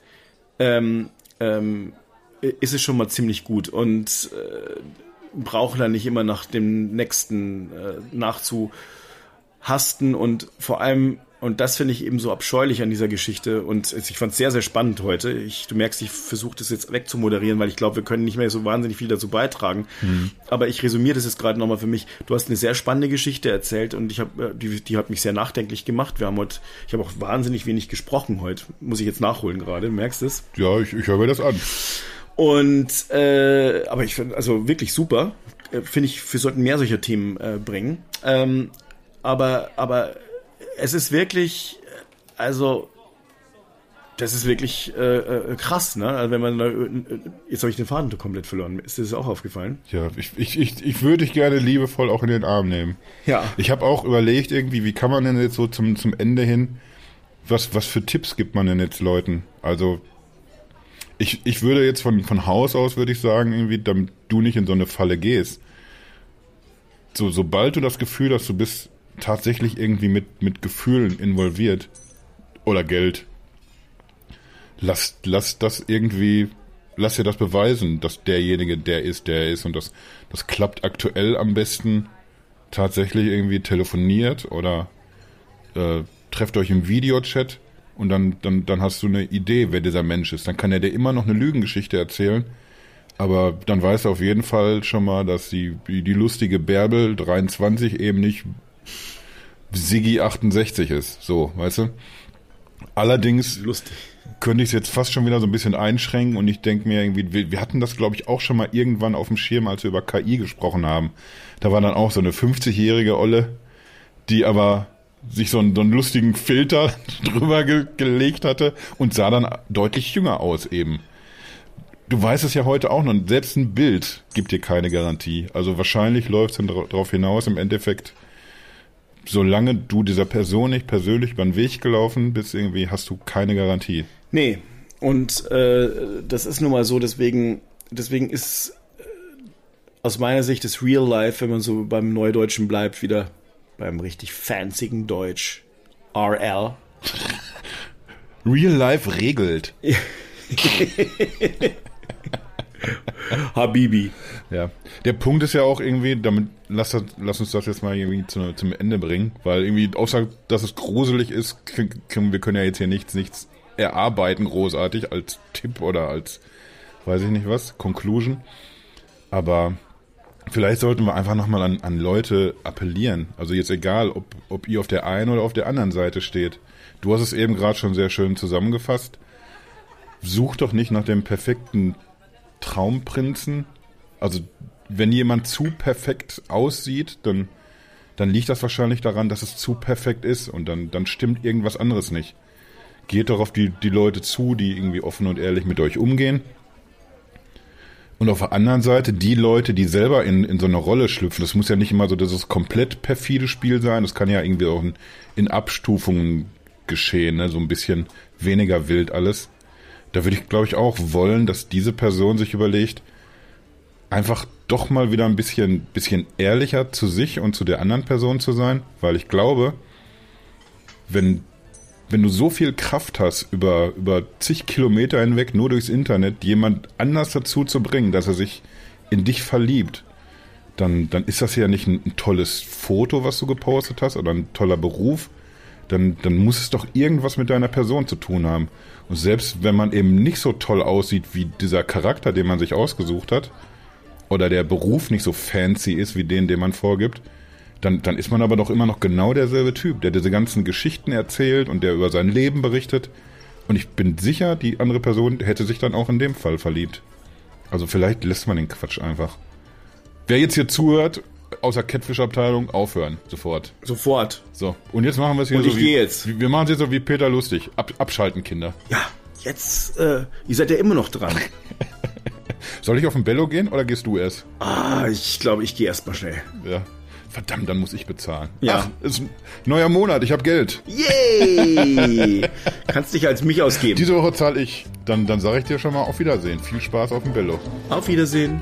Speaker 1: ähm, ähm, ist es schon mal ziemlich gut. Und äh, braucht dann nicht immer nach dem nächsten äh, nachzuhasten. Und vor allem und das finde ich eben so abscheulich an dieser Geschichte. Und ich fand es sehr, sehr spannend heute. Ich, du merkst, ich versuche das jetzt wegzumoderieren, weil ich glaube, wir können nicht mehr so wahnsinnig viel dazu beitragen. Mhm. Aber ich resümiere das jetzt gerade nochmal für mich. Du hast eine sehr spannende Geschichte erzählt und ich habe, äh, die, die hat mich sehr nachdenklich gemacht. Wir haben heute, ich habe auch wahnsinnig wenig gesprochen heute. Muss ich jetzt nachholen gerade. Merkst du es?
Speaker 2: Ja, ich, ich höre mir das an.
Speaker 1: Und äh, aber ich finde, also wirklich super. Äh, finde ich, wir sollten mehr solcher Themen äh, bringen. Ähm, aber, aber es ist wirklich, also das ist wirklich äh, äh, krass, ne? Also wenn man äh, jetzt habe ich den Faden komplett verloren. Ist dir das auch aufgefallen?
Speaker 2: Ja, ich, ich, ich, ich würde dich gerne liebevoll auch in den Arm nehmen.
Speaker 1: Ja.
Speaker 2: Ich habe auch überlegt irgendwie, wie kann man denn jetzt so zum, zum Ende hin, was, was für Tipps gibt man denn jetzt Leuten? Also ich, ich würde jetzt von, von Haus aus, würde ich sagen, irgendwie, damit du nicht in so eine Falle gehst. So, sobald du das Gefühl hast, du bist tatsächlich irgendwie mit, mit Gefühlen involviert oder Geld, lass, lass das irgendwie, lass dir das beweisen, dass derjenige der ist, der ist und das, das klappt aktuell am besten tatsächlich irgendwie telefoniert oder äh, trefft euch im Videochat und dann, dann, dann hast du eine Idee, wer dieser Mensch ist. Dann kann er dir immer noch eine Lügengeschichte erzählen, aber dann weißt du auf jeden Fall schon mal, dass die, die lustige Bärbel 23 eben nicht Siggi 68 ist. So, weißt du? Allerdings Lustig. könnte ich es jetzt fast schon wieder so ein bisschen einschränken und ich denke mir irgendwie, wir, wir hatten das glaube ich auch schon mal irgendwann auf dem Schirm, als wir über KI gesprochen haben. Da war dann auch so eine 50-jährige Olle, die aber sich so einen, so einen lustigen Filter drüber ge gelegt hatte und sah dann deutlich jünger aus eben. Du weißt es ja heute auch noch, selbst ein Bild gibt dir keine Garantie. Also wahrscheinlich läuft es dann darauf hinaus, im Endeffekt solange du dieser Person nicht persönlich über den Weg gelaufen bist, irgendwie hast du keine Garantie.
Speaker 1: Nee, und äh, das ist nun mal so, deswegen, deswegen ist äh, aus meiner Sicht das Real Life, wenn man so beim Neudeutschen bleibt, wieder beim richtig fancyen Deutsch. RL.
Speaker 2: Real Life regelt.
Speaker 1: Habibi.
Speaker 2: Ja. Der Punkt ist ja auch irgendwie, damit lass, lass uns das jetzt mal irgendwie zu, zum Ende bringen, weil irgendwie, außer dass es gruselig ist, wir können ja jetzt hier nichts, nichts erarbeiten großartig als Tipp oder als, weiß ich nicht was, Conclusion. Aber vielleicht sollten wir einfach nochmal an, an Leute appellieren. Also jetzt egal, ob, ob ihr auf der einen oder auf der anderen Seite steht. Du hast es eben gerade schon sehr schön zusammengefasst. Such doch nicht nach dem perfekten Traumprinzen. Also wenn jemand zu perfekt aussieht, dann, dann liegt das wahrscheinlich daran, dass es zu perfekt ist und dann, dann stimmt irgendwas anderes nicht. Geht doch auf die, die Leute zu, die irgendwie offen und ehrlich mit euch umgehen. Und auf der anderen Seite die Leute, die selber in, in so eine Rolle schlüpfen. Das muss ja nicht immer so dieses komplett perfide Spiel sein. Das kann ja irgendwie auch in, in Abstufungen geschehen, ne? so ein bisschen weniger wild alles. Da würde ich, glaube ich, auch wollen, dass diese Person sich überlegt, einfach doch mal wieder ein bisschen, bisschen ehrlicher zu sich und zu der anderen Person zu sein, weil ich glaube, wenn, wenn du so viel Kraft hast, über, über zig Kilometer hinweg nur durchs Internet jemand anders dazu zu bringen, dass er sich in dich verliebt, dann, dann ist das ja nicht ein, ein tolles Foto, was du gepostet hast oder ein toller Beruf. Dann, dann muss es doch irgendwas mit deiner Person zu tun haben. Und selbst wenn man eben nicht so toll aussieht wie dieser Charakter, den man sich ausgesucht hat, oder der Beruf nicht so fancy ist wie den, den man vorgibt, dann, dann ist man aber doch immer noch genau derselbe Typ, der diese ganzen Geschichten erzählt und der über sein Leben berichtet. Und ich bin sicher, die andere Person hätte sich dann auch in dem Fall verliebt. Also vielleicht lässt man den Quatsch einfach. Wer jetzt hier zuhört, außer Catfish-Abteilung, aufhören. Sofort.
Speaker 1: Sofort.
Speaker 2: So. Und jetzt machen wir es hier
Speaker 1: Und
Speaker 2: so
Speaker 1: ich
Speaker 2: wie,
Speaker 1: gehe jetzt.
Speaker 2: wie- Wir machen es jetzt so wie Peter Lustig. Ab, abschalten, Kinder.
Speaker 1: Ja, jetzt, äh, ihr seid ja immer noch dran.
Speaker 2: Soll ich auf den Bello gehen oder gehst du erst?
Speaker 1: Ah, ich glaube, ich gehe erst mal schnell.
Speaker 2: Ja. Verdammt, dann muss ich bezahlen.
Speaker 1: Ja.
Speaker 2: Ach, ist ein neuer Monat, ich habe Geld.
Speaker 1: Yay! Kannst dich als mich ausgeben.
Speaker 2: Diese Woche zahle ich. Dann, dann sage ich dir schon mal auf Wiedersehen. Viel Spaß auf dem Bello.
Speaker 1: Auf Wiedersehen.